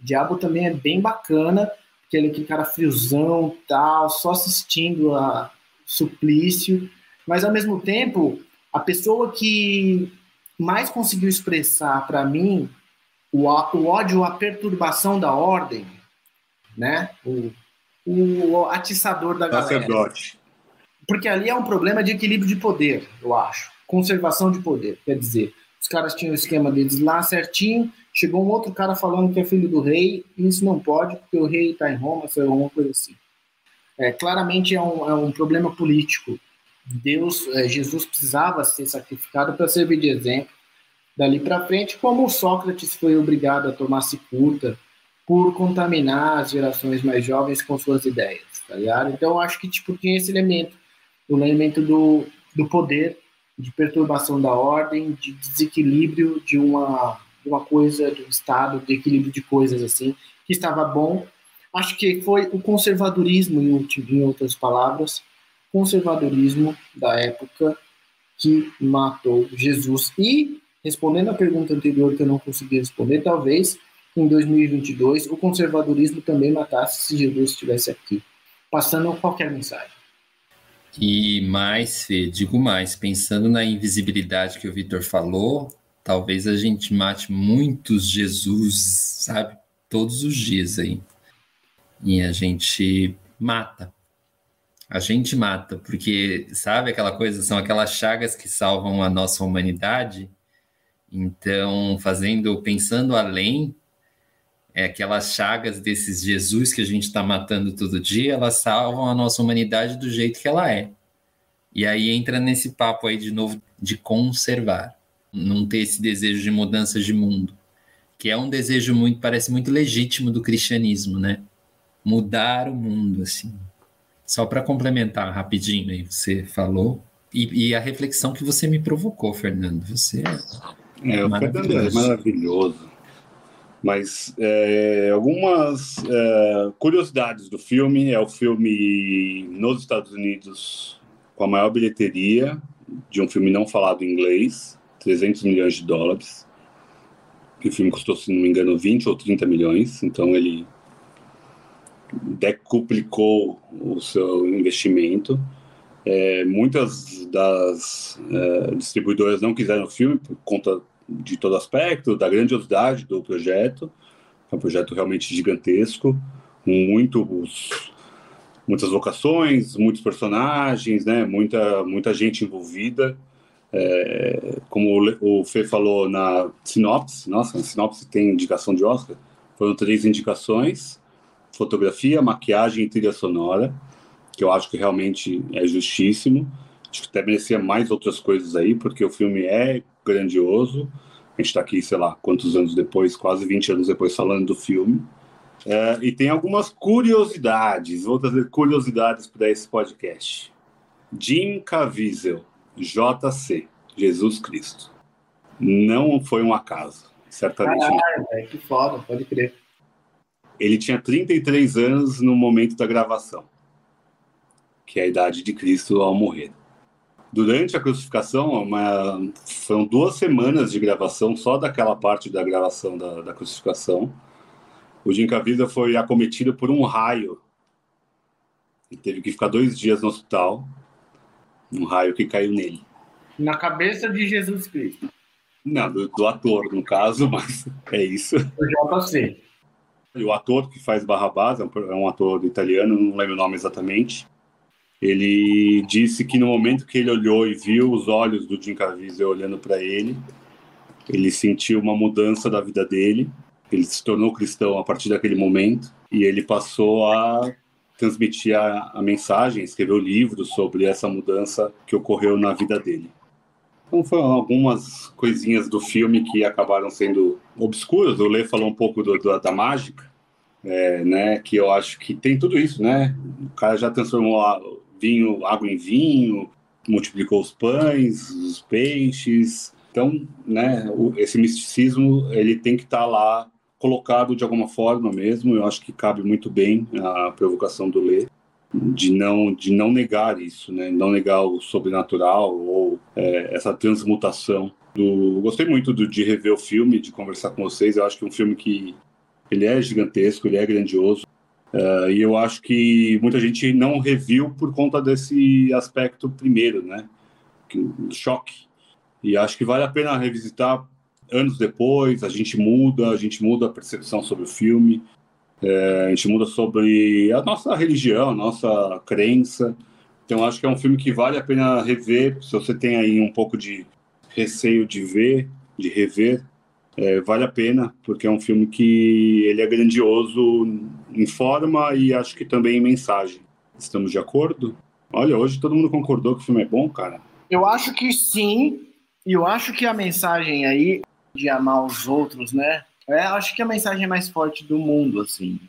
Diabo também é bem bacana aquele, aquele cara friozão tal, só assistindo a suplício. Mas ao mesmo tempo, a pessoa que mais conseguiu expressar para mim o, o ódio, a perturbação da ordem, né? O, o atiçador da galera. Sacerdote. Porque ali é um problema de equilíbrio de poder, eu acho. Conservação de poder. Quer dizer, os caras tinham o esquema deles lá certinho, chegou um outro cara falando que é filho do rei, e isso não pode, porque o rei está em Roma, foi alguma coisa assim. É, claramente é um, é um problema político. Deus, é, Jesus precisava ser sacrificado para servir de exemplo. Dali para frente, como Sócrates foi obrigado a tomar cicuta por contaminar as gerações mais jovens com suas ideias, tá ligado? Então, acho que tipo, tem esse elemento, o elemento do, do poder, de perturbação da ordem, de desequilíbrio de uma, de uma coisa, do Estado, de equilíbrio de coisas assim, que estava bom. Acho que foi o conservadorismo, em, em outras palavras, conservadorismo da época que matou Jesus. E, respondendo à pergunta anterior que eu não consegui responder, talvez em 2022 o conservadorismo também matasse se Jesus estivesse aqui, passando qualquer mensagem. E mais, Fê, digo mais, pensando na invisibilidade que o Vitor falou, talvez a gente mate muitos Jesus, sabe? Todos os dias aí. E a gente mata. A gente mata, porque sabe aquela coisa, são aquelas chagas que salvam a nossa humanidade. Então, fazendo, pensando além, é, aquelas chagas desses Jesus que a gente está matando todo dia, elas salvam a nossa humanidade do jeito que ela é. E aí entra nesse papo aí de novo de conservar, não ter esse desejo de mudança de mundo, que é um desejo muito, parece muito legítimo do cristianismo, né? Mudar o mundo, assim. Só para complementar rapidinho aí, você falou, e, e, a reflexão que você me provocou, Fernando. Você é, é o Fernando é maravilhoso. Mas é, algumas é, curiosidades do filme. É o filme nos Estados Unidos com a maior bilheteria de um filme não falado em inglês, 300 milhões de dólares. O filme custou, se não me engano, 20 ou 30 milhões, então ele decuplicou o seu investimento. É, muitas das é, distribuidoras não quiseram o filme por conta de todo aspecto, da grandiosidade do projeto. É um projeto realmente gigantesco, muitos, muitas locações, muitos personagens, né? muita, muita gente envolvida. É, como o Fê falou na sinopse, nossa, na sinopse tem indicação de Oscar, foram três indicações, fotografia, maquiagem e trilha sonora, que eu acho que realmente é justíssimo. Acho que até merecia mais outras coisas aí, porque o filme é grandioso. A gente está aqui, sei lá, quantos anos depois, quase 20 anos depois, falando do filme. É, e tem algumas curiosidades, vou trazer curiosidades para esse podcast. Jim Caviezel, JC, Jesus Cristo. Não foi um acaso, certamente. Caralho, véio, que foda, pode crer. Ele tinha 33 anos no momento da gravação, que é a idade de Cristo ao morrer durante a crucificação, uma, foram duas semanas de gravação só daquela parte da gravação da, da crucificação. O Jim Caviezel foi acometido por um raio e teve que ficar dois dias no hospital. Um raio que caiu nele. Na cabeça de Jesus Cristo. Não, do, do ator, no caso, mas é isso. O JC. O ator que faz Barrabás é um, é um ator italiano, não lembro o nome exatamente ele disse que no momento que ele olhou e viu os olhos do Jim Caviezel olhando para ele, ele sentiu uma mudança da vida dele. Ele se tornou cristão a partir daquele momento e ele passou a transmitir a, a mensagem, escreveu livros sobre essa mudança que ocorreu na vida dele. Então foram algumas coisinhas do filme que acabaram sendo obscuras. O Lê falou um pouco do, do, da mágica, é, né? Que eu acho que tem tudo isso, né? O cara já transformou a, vinho, água em vinho, multiplicou os pães, os peixes. Então, né, esse misticismo ele tem que estar tá lá colocado de alguma forma mesmo. Eu acho que cabe muito bem a provocação do Lê de não de não negar isso, né? Não negar o sobrenatural ou é, essa transmutação. Do... Gostei muito do, de rever o filme, de conversar com vocês. Eu acho que é um filme que ele é gigantesco, ele é grandioso. Uh, e eu acho que muita gente não reviu por conta desse aspecto primeiro, né? choque. E acho que vale a pena revisitar anos depois. A gente muda, a gente muda a percepção sobre o filme, é, a gente muda sobre a nossa religião, a nossa crença. Então acho que é um filme que vale a pena rever. Se você tem aí um pouco de receio de ver, de rever, é, vale a pena, porque é um filme que ele é grandioso em forma e acho que também em mensagem. Estamos de acordo? Olha, hoje todo mundo concordou que o filme é bom, cara. Eu acho que sim, e eu acho que a mensagem aí de amar os outros, né? É, acho que a mensagem mais forte do mundo, assim.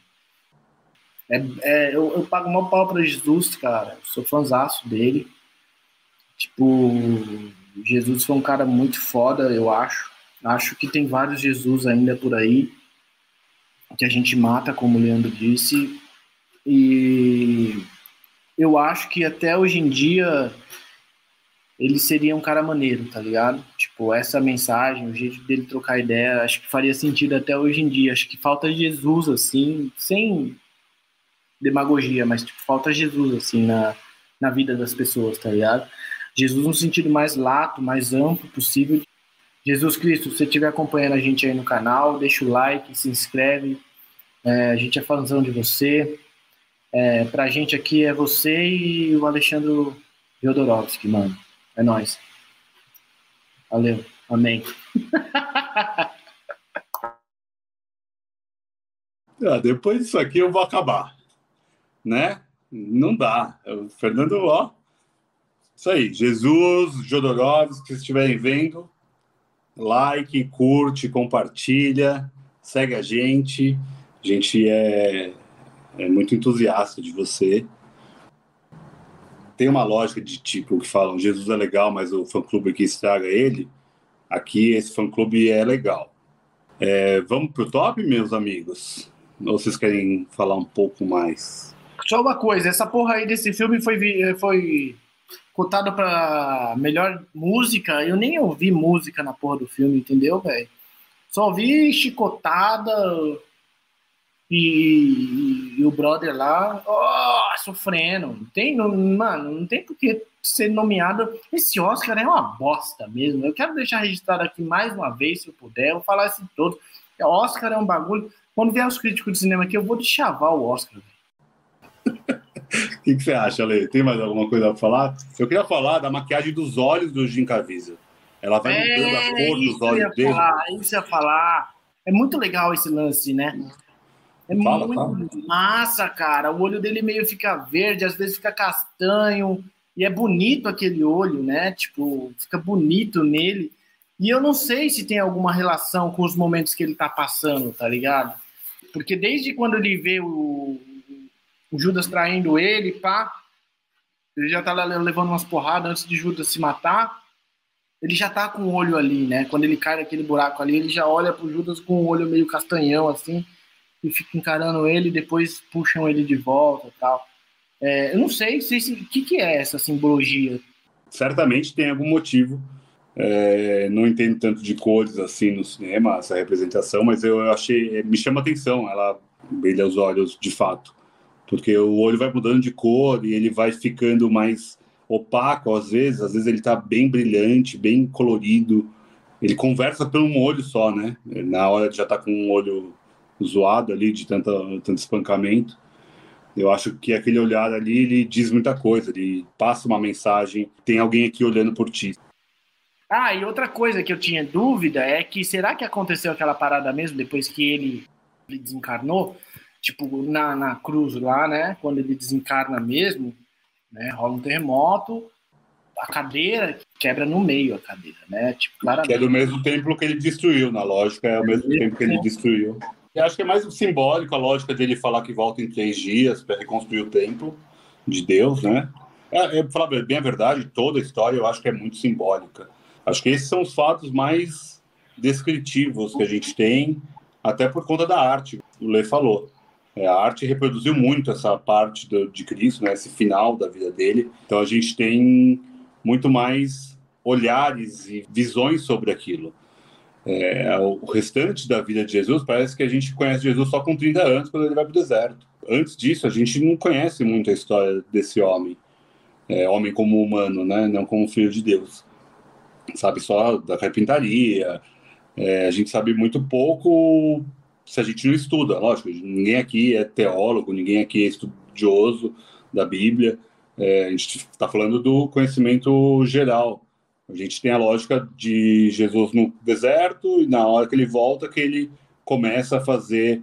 É, é eu, eu, pago uma pau pra Jesus, cara. Sou fãzaço dele. Tipo, Jesus foi um cara muito foda, eu acho. Acho que tem vários Jesus ainda por aí que a gente mata, como o Leandro disse. E eu acho que até hoje em dia ele seria um cara maneiro, tá ligado? Tipo, essa mensagem, o jeito dele trocar ideia, acho que faria sentido até hoje em dia. Acho que falta Jesus, assim, sem demagogia, mas tipo, falta Jesus, assim, na, na vida das pessoas, tá ligado? Jesus no sentido mais lato, mais amplo possível, Jesus Cristo, se você estiver acompanhando a gente aí no canal, deixa o like, se inscreve. É, a gente é fãzão de você. É, pra gente aqui é você e o Alexandre Jodorowsky, mano. É nóis. Valeu. Amém. ah, depois disso aqui eu vou acabar. Né? Não dá. O Fernando, ó. Isso aí. Jesus, Jodorowsky, se estiverem vendo, like, curte, compartilha, segue a gente. A gente é, é muito entusiasta de você. Tem uma lógica de tipo que falam Jesus é legal, mas o fã-clube aqui estraga ele. Aqui esse fã-clube é legal. É, vamos pro top, meus amigos? Ou vocês querem falar um pouco mais? Só uma coisa, essa porra aí desse filme foi, foi cotado para melhor música, eu nem ouvi música na porra do filme, entendeu, velho? Só ouvi chicotada e, e, o brother lá, oh, sofrendo. Não tem, não, mano, não tem por que ser nomeado. Esse Oscar é uma bosta mesmo. Eu quero deixar registrado aqui mais uma vez, se eu puder, eu vou falar isso todo. Oscar é um bagulho. Quando vier os críticos de cinema aqui, eu vou chavar o Oscar, velho. O que, que, você acha, Ale? Tem mais alguma coisa para falar? Eu queria falar da maquiagem dos olhos do Jim Caviezel. Ela vai é, mudando a cor dos olhos dele. Falar, isso ia falar. É muito legal esse lance, né? É fala, muito fala. massa, cara. O olho dele meio fica verde, às vezes fica castanho. E é bonito aquele olho, né? Tipo, fica bonito nele. E eu não sei se tem alguma relação com os momentos que ele tá passando, tá ligado? Porque desde quando ele vê o, o Judas traindo ele, pá. Ele já tá levando umas porradas antes de Judas se matar. Ele já tá com o olho ali, né? Quando ele cai naquele buraco ali, ele já olha pro Judas com o olho meio castanhão, assim, e fica encarando ele, depois puxam ele de volta e tal. É, eu não sei o que, que é essa simbologia. Certamente tem algum motivo. É, não entendo tanto de cores assim no cinema, essa representação, mas eu achei, me chama atenção. Ela brilha os olhos de fato porque o olho vai mudando de cor e ele vai ficando mais opaco às vezes, às vezes ele está bem brilhante, bem colorido. Ele conversa por um olho só, né? Na hora de já estar tá com um olho zoado ali de tanto, tanto espancamento. Eu acho que aquele olhar ali ele diz muita coisa, ele passa uma mensagem, tem alguém aqui olhando por ti. Ah, e outra coisa que eu tinha dúvida é que será que aconteceu aquela parada mesmo depois que ele, ele desencarnou? Tipo, na, na cruz lá, né? Quando ele desencarna mesmo, né? Rola um terremoto, a cadeira quebra no meio a cadeira, né? Tipo, claramente. Que é do mesmo templo que ele destruiu, na lógica, é o mesmo é, tempo que ele destruiu. Eu acho que é mais simbólico a lógica dele falar que volta em três dias para reconstruir o templo de Deus, né? É, é, falar bem a verdade, toda a história eu acho que é muito simbólica. Acho que esses são os fatos mais descritivos que a gente tem, até por conta da arte, o Lê falou. É, a arte reproduziu muito essa parte do, de Cristo, né, esse final da vida dele. Então a gente tem muito mais olhares e visões sobre aquilo. É, o restante da vida de Jesus parece que a gente conhece Jesus só com 30 anos quando ele vai para o deserto. antes disso, a gente não conhece muito a história desse homem. É, homem como humano, né? Não como filho de Deus. Sabe só da carpintaria. É, a gente sabe muito pouco se a gente não estuda. Lógico, ninguém aqui é teólogo, ninguém aqui é estudioso da Bíblia. É, a gente está falando do conhecimento geral. A gente tem a lógica de Jesus no deserto e na hora que ele volta que ele começa a fazer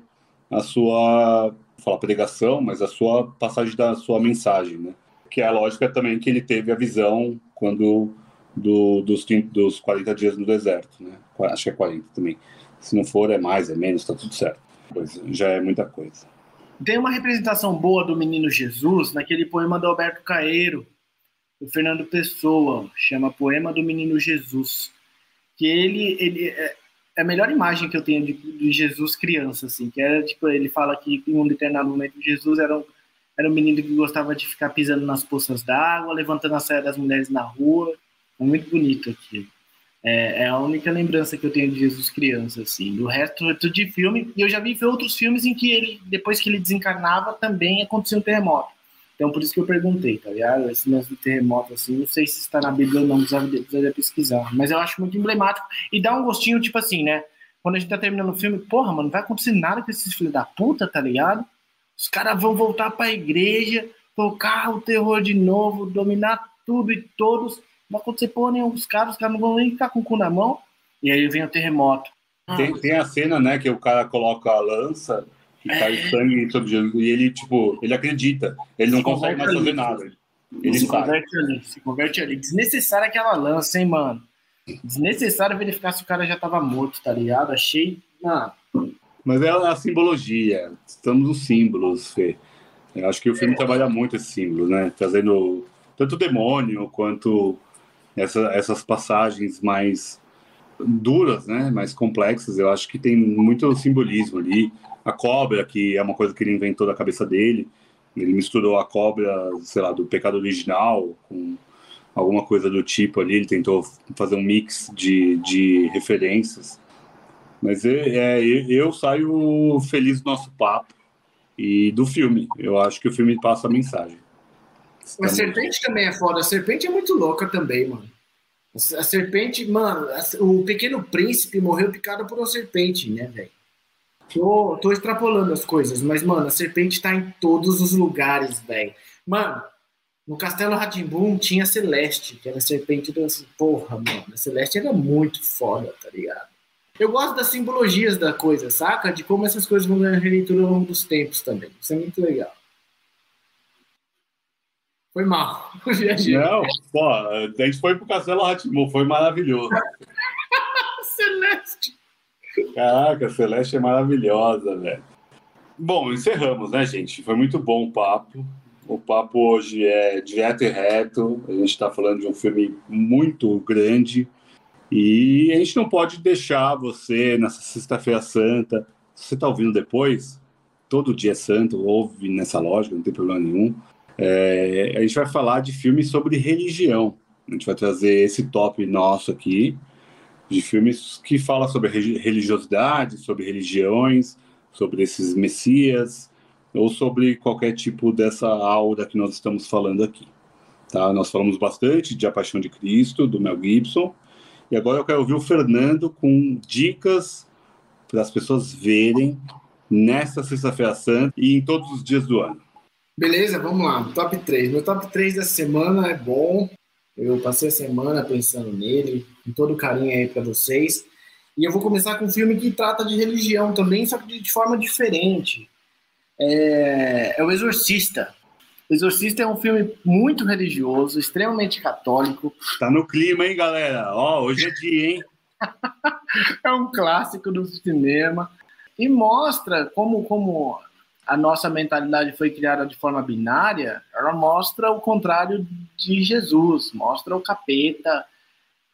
a sua falar pregação, mas a sua passagem da sua mensagem, né? Que é a lógica também que ele teve a visão quando do, dos, dos 40 dias no deserto, né? Acho que é 40 também. Se não for, é mais, é menos, tá tudo certo. Pois, já é muita coisa. Tem uma representação boa do menino Jesus naquele poema do Alberto Caeiro, do Fernando Pessoa, chama Poema do Menino Jesus. Que ele, ele é, é a melhor imagem que eu tenho de, de, Jesus criança, assim, que era, tipo, ele fala que em um determinado momento Jesus era um, era um menino que gostava de ficar pisando nas poças d'água, levantando a saia das mulheres na rua. É muito bonito aqui. É, é, a única lembrança que eu tenho de Jesus criança, assim. Do resto é tudo de filme. E eu já vi outros filmes em que ele, depois que ele desencarnava, também acontecia um terremoto. Então, por isso que eu perguntei, tá ligado? Esse lance do terremoto, assim, não sei se está na Bíblia ou não, precisaria pesquisar. Mas eu acho muito emblemático e dá um gostinho, tipo assim, né? Quando a gente tá terminando o filme, porra, mano, não vai acontecer nada com esses filhos da puta, tá ligado? Os caras vão voltar pra igreja, tocar o terror de novo, dominar tudo e todos. Vai acontecer porra nenhuma. Os caras, os caras não vão nem ficar com o cu na mão. E aí vem o terremoto. Tem, tem a cena, né, que o cara coloca a lança e é. cai sangue sobre. E ele, tipo, ele acredita. Ele não se consegue mais fazer nada. Ele se converte ali, se converte ali. Desnecessária aquela lança, hein, mano? Desnecessário verificar se o cara já tava morto, tá ligado? Achei. Ah. Mas é a simbologia. Estamos nos símbolos, Fê. Eu acho que o filme é. trabalha muito esses símbolos, né? Trazendo tanto o demônio quanto essa, essas passagens mais duras, né? Mais complexas. Eu acho que tem muito simbolismo ali a cobra, que é uma coisa que ele inventou da cabeça dele. Ele misturou a cobra, sei lá, do pecado original com alguma coisa do tipo ali. Ele tentou fazer um mix de, de referências. Mas é, é, eu saio feliz do nosso papo e do filme. Eu acho que o filme passa a mensagem. A serpente também é foda. A serpente é muito louca também, mano. A serpente, mano, o pequeno príncipe morreu picado por uma serpente, né, velho? Tô, tô extrapolando as coisas, mas, mano, a serpente tá em todos os lugares, velho. Mano, no Castelo Ratimbum tinha Celeste, que era a serpente do. Porra, mano, a Celeste era muito foda, tá ligado? Eu gosto das simbologias da coisa, saca? De como essas coisas vão ganhar releitura ao longo dos tempos também. Isso é muito legal. Foi mal. Não, pô, a gente foi pro Castelo Ratimbum, foi maravilhoso. Celeste. Caraca, a Celeste é maravilhosa, velho. Bom, encerramos, né, gente? Foi muito bom o papo. O papo hoje é direto e reto. A gente está falando de um filme muito grande. E a gente não pode deixar você nessa Sexta-feira Santa. Se você está ouvindo depois, todo dia é santo, ouve nessa lógica, não tem problema nenhum. É, a gente vai falar de filmes sobre religião. A gente vai trazer esse top nosso aqui de filmes que fala sobre religiosidade, sobre religiões, sobre esses messias, ou sobre qualquer tipo dessa aura que nós estamos falando aqui. Tá? Nós falamos bastante de A Paixão de Cristo, do Mel Gibson, e agora eu quero ouvir o Fernando com dicas para as pessoas verem nesta Sexta-feira Santa e em todos os dias do ano. Beleza, vamos lá. Top 3. Meu top 3 da semana é bom. Eu passei a semana pensando nele, com todo carinho aí para vocês. E eu vou começar com um filme que trata de religião também, só que de forma diferente. É, é O Exorcista. O Exorcista é um filme muito religioso, extremamente católico. Tá no clima, hein, galera? Ó, hoje é dia, hein? é um clássico do cinema e mostra como, como a nossa mentalidade foi criada de forma binária, ela mostra o contrário de Jesus, mostra o capeta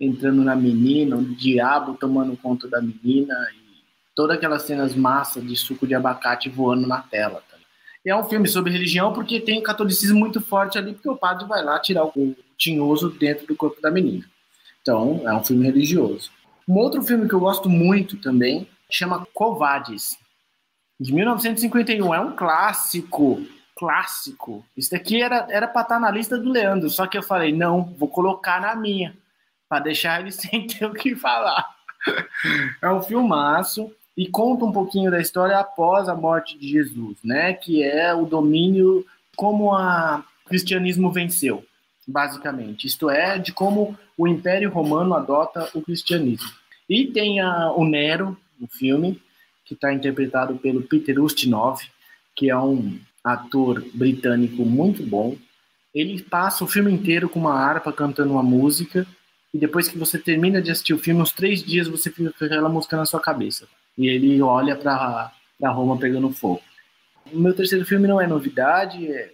entrando na menina, o diabo tomando conta da menina e todas aquelas cenas massas de suco de abacate voando na tela. Tá? É um filme sobre religião porque tem um catolicismo muito forte ali, porque o padre vai lá tirar o tinhoso dentro do corpo da menina. Então, é um filme religioso. Um outro filme que eu gosto muito também chama Covades De 1951, é um clássico, clássico. Isso daqui era para estar tá na lista do Leandro, só que eu falei, não, vou colocar na minha, para deixar ele sem ter o que falar. é um filmaço e conta um pouquinho da história após a morte de Jesus, né? Que é o domínio, como o cristianismo venceu, basicamente. Isto é, de como o Império Romano adota o cristianismo. E tem a, o Nero, no filme, que está interpretado pelo Peter Ustinov, que é um ator britânico muito bom. Ele passa o filme inteiro com uma harpa cantando uma música, e depois que você termina de assistir o filme, uns três dias você fica com aquela música na sua cabeça. E ele olha para Roma pegando fogo. O meu terceiro filme não é novidade, é,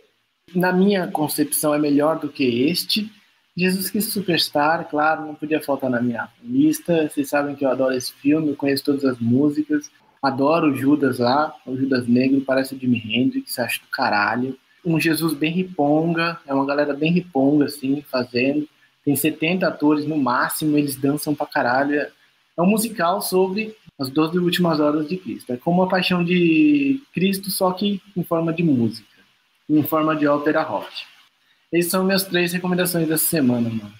na minha concepção é melhor do que este. Jesus Cristo Superstar, claro, não podia faltar na minha lista. Vocês sabem que eu adoro esse filme, eu conheço todas as músicas. Adoro o Judas lá, o Judas Negro, parece o Jimi Hendrix, acho do caralho. Um Jesus bem riponga, é uma galera bem riponga, assim, fazendo. Tem 70 atores no máximo, eles dançam pra caralho. É um musical sobre as 12 últimas horas de Cristo. É como a paixão de Cristo, só que em forma de música, em forma de ópera rock. Essas são minhas três recomendações dessa semana, mano.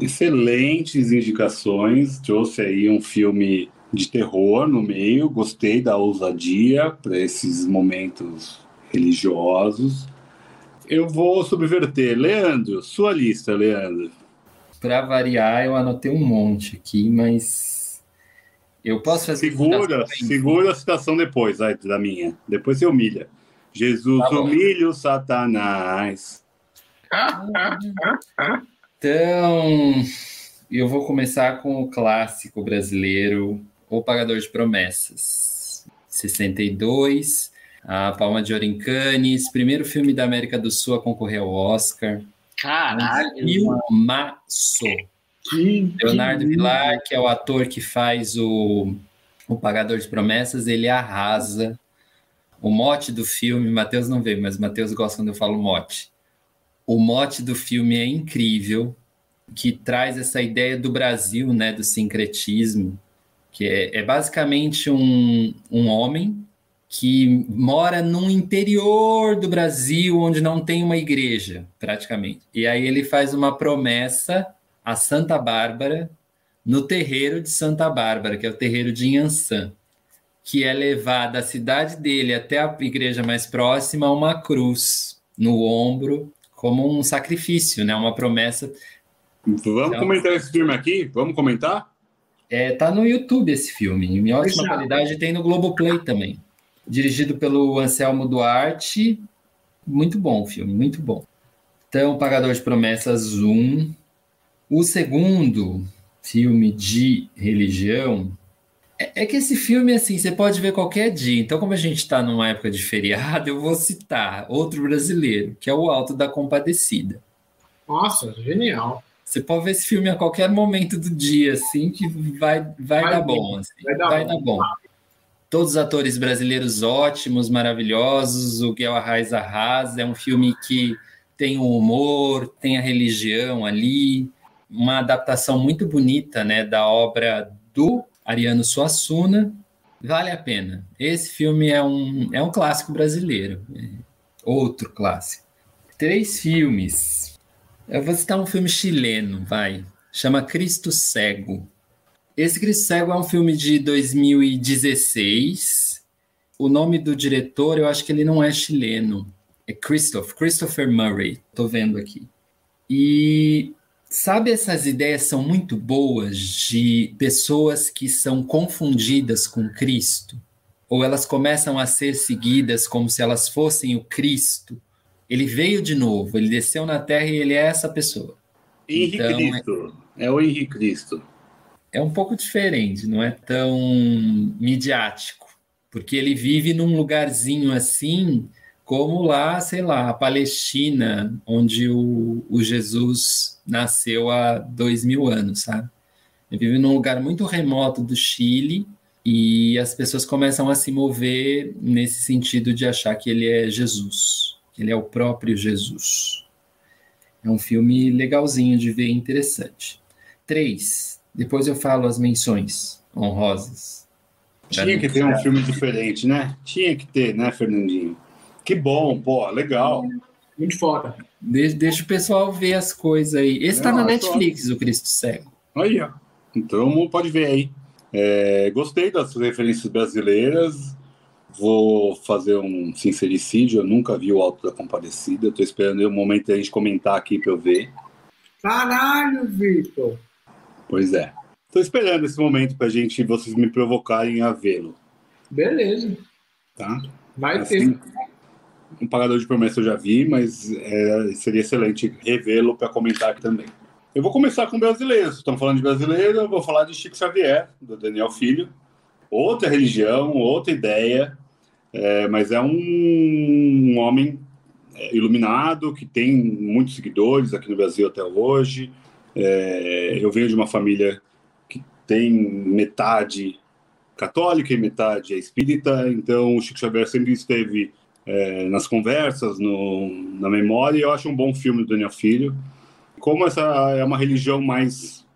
Excelentes indicações. Trouxe aí um filme de terror no meio. Gostei da ousadia para esses momentos religiosos. Eu vou subverter. Leandro, sua lista, Leandro. Para variar, eu anotei um monte aqui, mas eu posso fazer. Segura, segura a citação depois, vai, da minha. Depois você humilha. Jesus tá humilha o Satanás. Então, eu vou começar com o clássico brasileiro o Pagador de Promessas. 62, a Palma de Ouro em Cannes, primeiro filme da América do Sul a concorrer ao Oscar. Caralho! Filmaço! Que, Leonardo que... Vilar, que é o ator que faz o, o Pagador de Promessas, ele arrasa. O mote do filme, Matheus não veio, mas Matheus gosta quando eu falo mote. O mote do filme é incrível, que traz essa ideia do Brasil, né, do sincretismo, que é, é basicamente um, um homem que mora no interior do Brasil, onde não tem uma igreja, praticamente. E aí ele faz uma promessa a Santa Bárbara, no terreiro de Santa Bárbara, que é o terreiro de Inhansã, que é levar da cidade dele até a igreja mais próxima uma cruz no ombro, como um sacrifício, né? uma promessa. Vamos então, comentar esse filme aqui? Vamos comentar? É, tá no YouTube esse filme, em ótima Exato. qualidade, tem no Globoplay também. Dirigido pelo Anselmo Duarte. Muito bom o filme, muito bom. Então, Pagador de Promessas 1. O segundo filme de religião é, é que esse filme, assim, você pode ver qualquer dia. Então, como a gente está numa época de feriado, eu vou citar outro brasileiro, que é o Alto da Compadecida. Nossa, genial. Você pode ver esse filme a qualquer momento do dia, assim, que vai, vai, vai dar bom. Assim. Vai, dar, vai bom. dar bom. Todos os atores brasileiros ótimos, maravilhosos. O Guel Arraes Arras é um filme que tem o humor, tem a religião ali. Uma adaptação muito bonita né, da obra do Ariano Suassuna. Vale a pena. Esse filme é um, é um clássico brasileiro. É outro clássico. Três filmes eu vou citar um filme chileno, vai. Chama Cristo Cego. Esse Cristo Cego é um filme de 2016. O nome do diretor, eu acho que ele não é chileno. É Christopher, Christopher Murray. Tô vendo aqui. E sabe essas ideias são muito boas de pessoas que são confundidas com Cristo? Ou elas começam a ser seguidas como se elas fossem o Cristo? Ele veio de novo, ele desceu na Terra e ele é essa pessoa. Henrique então, Cristo. É... é o Henrique Cristo. É um pouco diferente, não é tão midiático, porque ele vive num lugarzinho assim, como lá, sei lá, a Palestina, onde o, o Jesus nasceu há dois mil anos, sabe? Ele vive num lugar muito remoto do Chile e as pessoas começam a se mover nesse sentido de achar que ele é Jesus. Ele é o próprio Jesus. É um filme legalzinho de ver, interessante. Três. Depois eu falo as menções honrosas. Tinha que ter um filme diferente, né? Tinha que ter, né, Fernandinho? Que bom, pô, legal. Muito foda. Deixa, deixa o pessoal ver as coisas aí. Esse tá na eu Netflix, o Cristo Cego. Aí, ó. Então pode ver aí. É, gostei das referências brasileiras. Vou fazer um sincericídio. Eu nunca vi o Alto da Compadecida. Tô esperando o momento da gente comentar aqui para eu ver. Caralho, Vitor. Pois é. Tô esperando esse momento pra gente, vocês me provocarem a vê-lo, Beleza. tá? Vai Assim, ter. um pagador de promessa eu já vi, mas é, seria excelente revê-lo para comentar aqui também. Eu vou começar com brasileiros. Estamos falando de brasileiro, eu vou falar de Chico Xavier, do Daniel Filho. Outra religião, outra ideia, é, mas é um, um homem é, iluminado que tem muitos seguidores aqui no Brasil até hoje. É, eu venho de uma família que tem metade católica e metade é espírita, então o Chico Xavier sempre esteve é, nas conversas, no, na memória, e eu acho um bom filme do Daniel Filho. Como essa é uma religião mais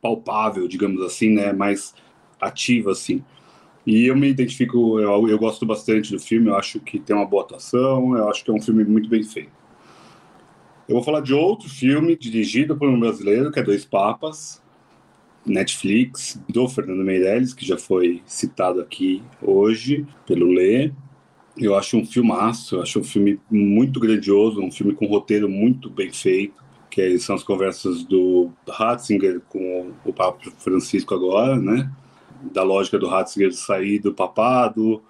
palpável, digamos assim, né, mais ativa, assim. E eu me identifico, eu, eu gosto bastante do filme, eu acho que tem uma boa atuação, eu acho que é um filme muito bem feito. Eu vou falar de outro filme dirigido por um brasileiro, que é Dois Papas, Netflix, do Fernando Meirelles, que já foi citado aqui hoje pelo Lê. Eu acho um filmaço, eu acho um filme muito grandioso, um filme com um roteiro muito bem feito, que são as conversas do Ratzinger com o Papa Francisco agora, né? Da lógica do Ratzinger sair do papado,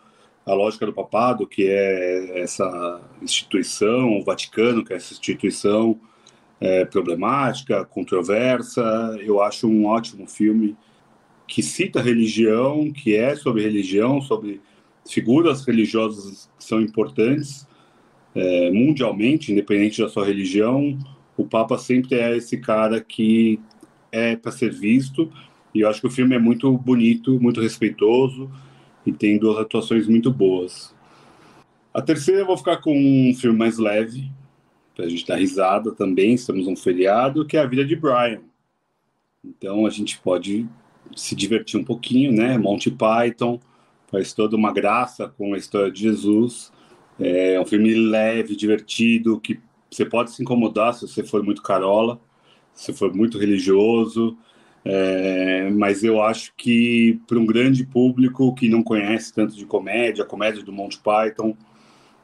a lógica do papado, que é essa instituição, o Vaticano, que é essa instituição é, problemática, controversa. Eu acho um ótimo filme que cita religião, que é sobre religião, sobre figuras religiosas que são importantes é, mundialmente, independente da sua religião. O Papa sempre é esse cara que é para ser visto. E eu acho que o filme é muito bonito, muito respeitoso e tem duas atuações muito boas. A terceira eu vou ficar com um filme mais leve, para a gente dar risada também. Estamos num feriado, que é A Vida de Brian. Então a gente pode se divertir um pouquinho, né? Monty Python faz toda uma graça com a história de Jesus. É um filme leve, divertido, que você pode se incomodar se você for muito carola, se for muito religioso. É, mas eu acho que para um grande público que não conhece tanto de comédia, a comédia do Monty Python,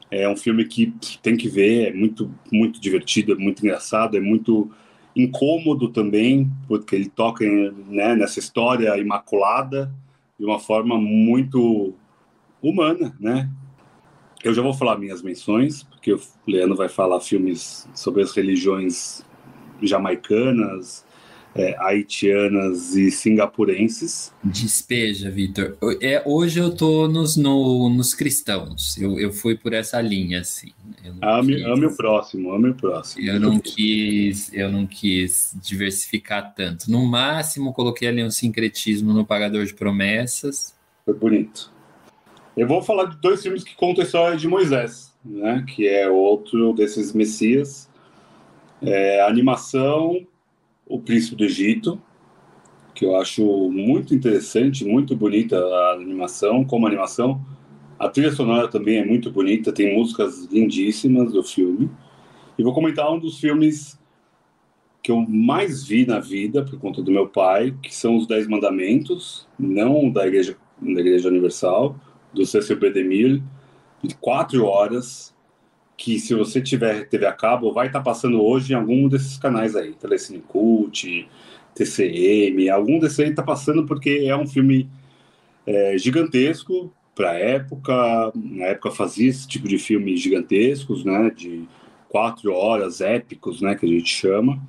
é um filme que tem que ver, é muito, muito divertido, é muito engraçado, é muito incômodo também, porque ele toca né, nessa história imaculada de uma forma muito humana, né? Eu já vou falar minhas menções, porque o Leandro vai falar filmes sobre as religiões jamaicanas, é, haitianas e singapurenses. Despeja, Vitor. É, hoje eu tô nos, no, nos cristãos. Eu, eu fui por essa linha, assim. Ame, quis, ame o próximo, ame o próximo. Eu não quis, eu não quis diversificar tanto. No máximo, coloquei ali um sincretismo no Pagador de Promessas. Foi bonito. Eu vou falar de dois filmes que contam a história de Moisés, né? Que é outro desses messias. É, animação o Príncipe do Egito, que eu acho muito interessante, muito bonita a animação, como animação. A trilha sonora também é muito bonita, tem músicas lindíssimas do filme. E vou comentar um dos filmes que eu mais vi na vida, por conta do meu pai, que são os Dez Mandamentos, não da Igreja, da Igreja Universal, do Cecil B. DeMille, de quatro horas, que se você tiver TV a cabo, vai estar tá passando hoje em algum desses canais aí, Telecine Cult, TCM, algum desses aí está passando porque é um filme é, gigantesco para a época, na época fazia esse tipo de filmes gigantescos, né, de quatro horas épicos, né, que a gente chama,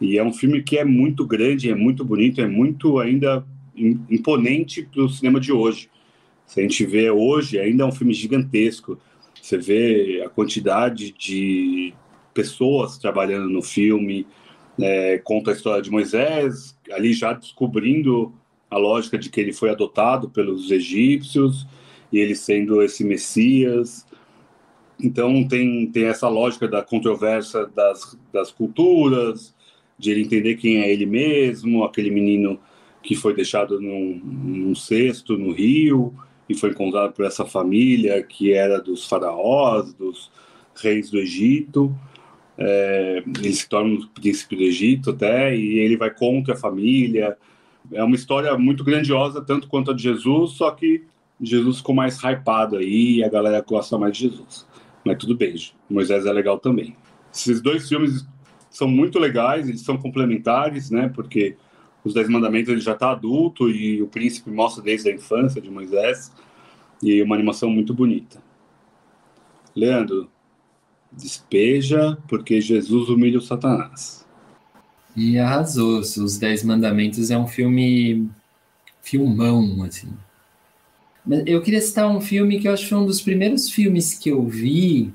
e é um filme que é muito grande, é muito bonito, é muito ainda imponente para o cinema de hoje. Se a gente vê hoje, ainda é um filme gigantesco, você vê a quantidade de pessoas trabalhando no filme, é, conta a história de Moisés, ali já descobrindo a lógica de que ele foi adotado pelos egípcios e ele sendo esse Messias. Então tem, tem essa lógica da controvérsia das, das culturas, de ele entender quem é ele mesmo, aquele menino que foi deixado num, num cesto no rio e foi encontrado por essa família que era dos faraós, dos reis do Egito. É, ele se torna um príncipe do Egito até, e ele vai contra a família. É uma história muito grandiosa, tanto quanto a de Jesus, só que Jesus ficou mais hypado aí e a galera gosta mais de Jesus. Mas tudo bem, Moisés é legal também. Esses dois filmes são muito legais, eles são complementares, né? Porque os Dez Mandamentos ele já está adulto e o príncipe mostra desde a infância de Moisés e uma animação muito bonita. Leandro, despeja porque Jesus humilha o Satanás. E arrasou. Os Dez Mandamentos é um filme filmão, assim. Eu queria citar um filme que eu acho que foi um dos primeiros filmes que eu vi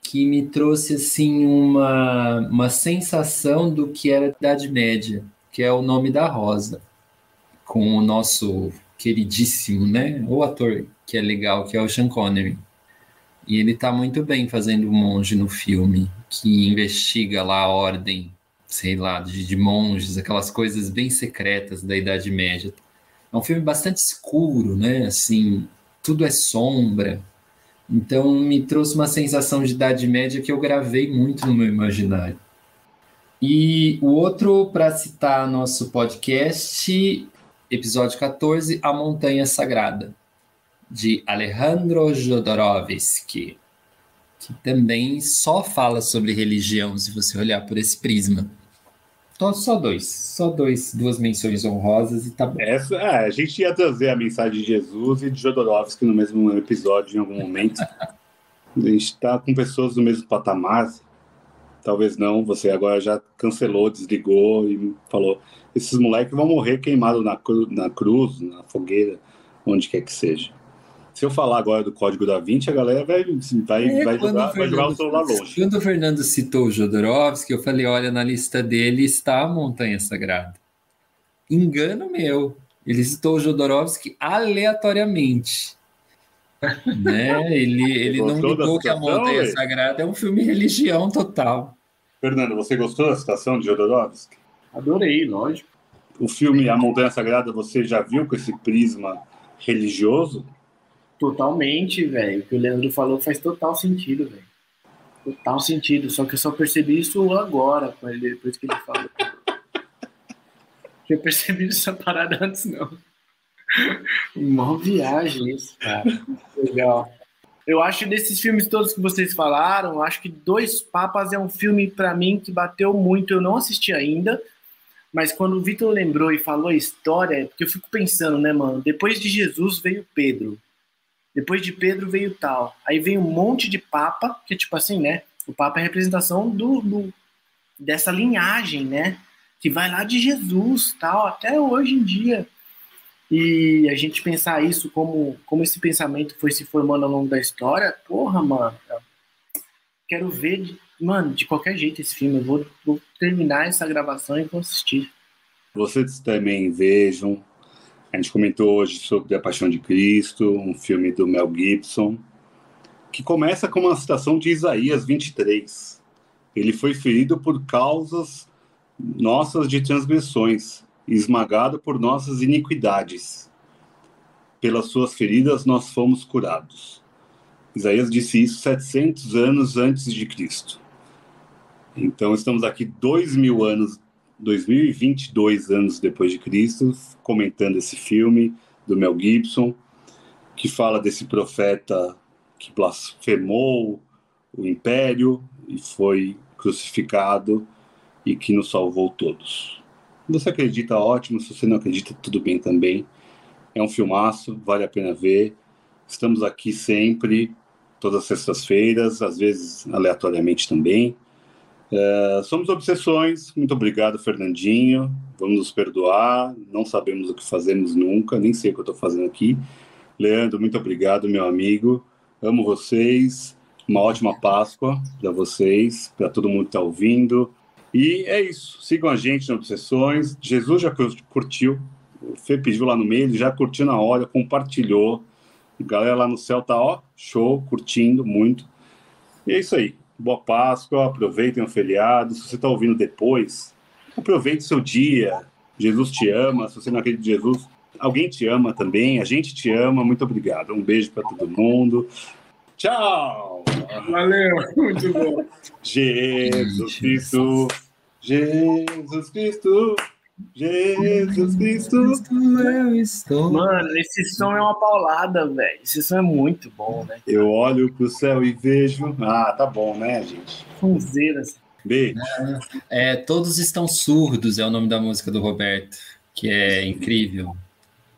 que me trouxe assim uma, uma sensação do que era a Idade Média que é o nome da Rosa, com o nosso queridíssimo, né? O ator que é legal, que é o Sean Connery. E ele tá muito bem fazendo o monge no filme, que investiga lá a ordem, sei lá, de, de monges, aquelas coisas bem secretas da Idade Média. É um filme bastante escuro, né? Assim, tudo é sombra. Então me trouxe uma sensação de Idade Média que eu gravei muito no meu imaginário. E o outro, para citar nosso podcast, episódio 14, A Montanha Sagrada, de Alejandro Jodorowsky, que também só fala sobre religião, se você olhar por esse prisma. Então, só dois, só dois, duas menções honrosas e tá bom. Essa, é, a gente ia trazer a mensagem de Jesus e de Jodorowsky no mesmo episódio, em algum momento. a gente está com pessoas do mesmo patamar, talvez não, você agora já cancelou, desligou e falou: esses moleques vão morrer queimados na, cru, na cruz, na fogueira, onde quer que seja. Se eu falar agora do código da 20, a galera vai, vai, é, vai, jogar, vai jogar o celular longe. Quando o Fernando citou o Jodorowsky, eu falei: olha, na lista dele está a Montanha Sagrada. Engano meu. Ele citou o Jodorowsky aleatoriamente. né? Ele, ele não ligou que a Montanha Sagrada é um filme religião total. Fernando, você gostou da citação de Jodorowsky? Adorei, lógico. O filme A Montanha Sagrada você já viu com esse prisma religioso? Totalmente, velho. O que o Leandro falou faz total sentido, velho. Total sentido. Só que eu só percebi isso agora, depois que ele falou. eu percebi essa parada antes, não. Uma viagem isso, cara. Legal. Eu acho desses filmes todos que vocês falaram, acho que Dois Papas é um filme para mim que bateu muito. Eu não assisti ainda, mas quando o Vitor lembrou e falou a história, porque eu fico pensando, né, mano? Depois de Jesus veio Pedro. Depois de Pedro veio tal. Aí vem um monte de papa, que tipo assim, né? O papa é a representação do, do dessa linhagem, né? Que vai lá de Jesus, tal, até hoje em dia. E a gente pensar isso como, como esse pensamento foi se formando ao longo da história, porra, mano. Quero ver, mano, de qualquer jeito esse filme. Eu vou, vou terminar essa gravação e vou assistir. Vocês também vejam. A gente comentou hoje sobre A Paixão de Cristo, um filme do Mel Gibson, que começa com uma citação de Isaías 23. Ele foi ferido por causas nossas de transgressões esmagado por nossas iniquidades. Pelas suas feridas nós fomos curados. Isaías disse isso 700 anos antes de Cristo. Então estamos aqui dois mil anos, 2022 anos depois de Cristo, comentando esse filme do Mel Gibson, que fala desse profeta que blasfemou o império e foi crucificado e que nos salvou todos. Você acredita, ótimo. Se você não acredita, tudo bem também. É um filmaço, vale a pena ver. Estamos aqui sempre, todas as sextas-feiras, às vezes aleatoriamente também. É, somos Obsessões. Muito obrigado, Fernandinho. Vamos nos perdoar. Não sabemos o que fazemos nunca, nem sei o que eu estou fazendo aqui. Leandro, muito obrigado, meu amigo. Amo vocês. Uma ótima Páscoa para vocês, para todo mundo que está ouvindo. E é isso. Sigam a gente nas Obsessões. Jesus já curtiu. O Fê pediu lá no meio, ele já curtiu na hora, compartilhou. A galera lá no céu tá, ó, show, curtindo muito. E é isso aí. Boa Páscoa, aproveitem o feriado. Se você está ouvindo depois, aproveite seu dia, Jesus te ama. Se você não acredita em Jesus, alguém te ama também. A gente te ama. Muito obrigado. Um beijo para todo mundo. Tchau! Valeu, muito bom. Jesus Cristo, Jesus Cristo, Jesus Cristo, eu estou. Mano, esse som é uma paulada, velho. Esse som é muito bom, né? Eu olho pro céu e vejo. Ah, tá bom, né, gente? Sonzeiras. Beijo. É, Todos Estão Surdos é o nome da música do Roberto, que é incrível.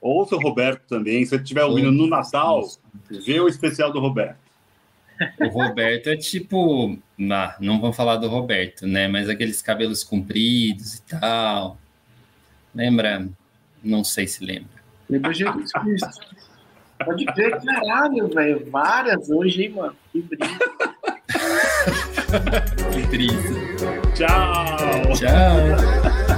Ouça o Roberto também. Se você estiver ouvindo no Natal, vê o especial do Roberto. O Roberto é tipo. Não, não vamos falar do Roberto, né? Mas aqueles cabelos compridos e tal. Lembra? Não sei se lembra. Lembra Jesus Cristo. Pode ver, caralho, velho. Várias hoje, hein, mano. Que brilho. Que triste. Tchau! Tchau.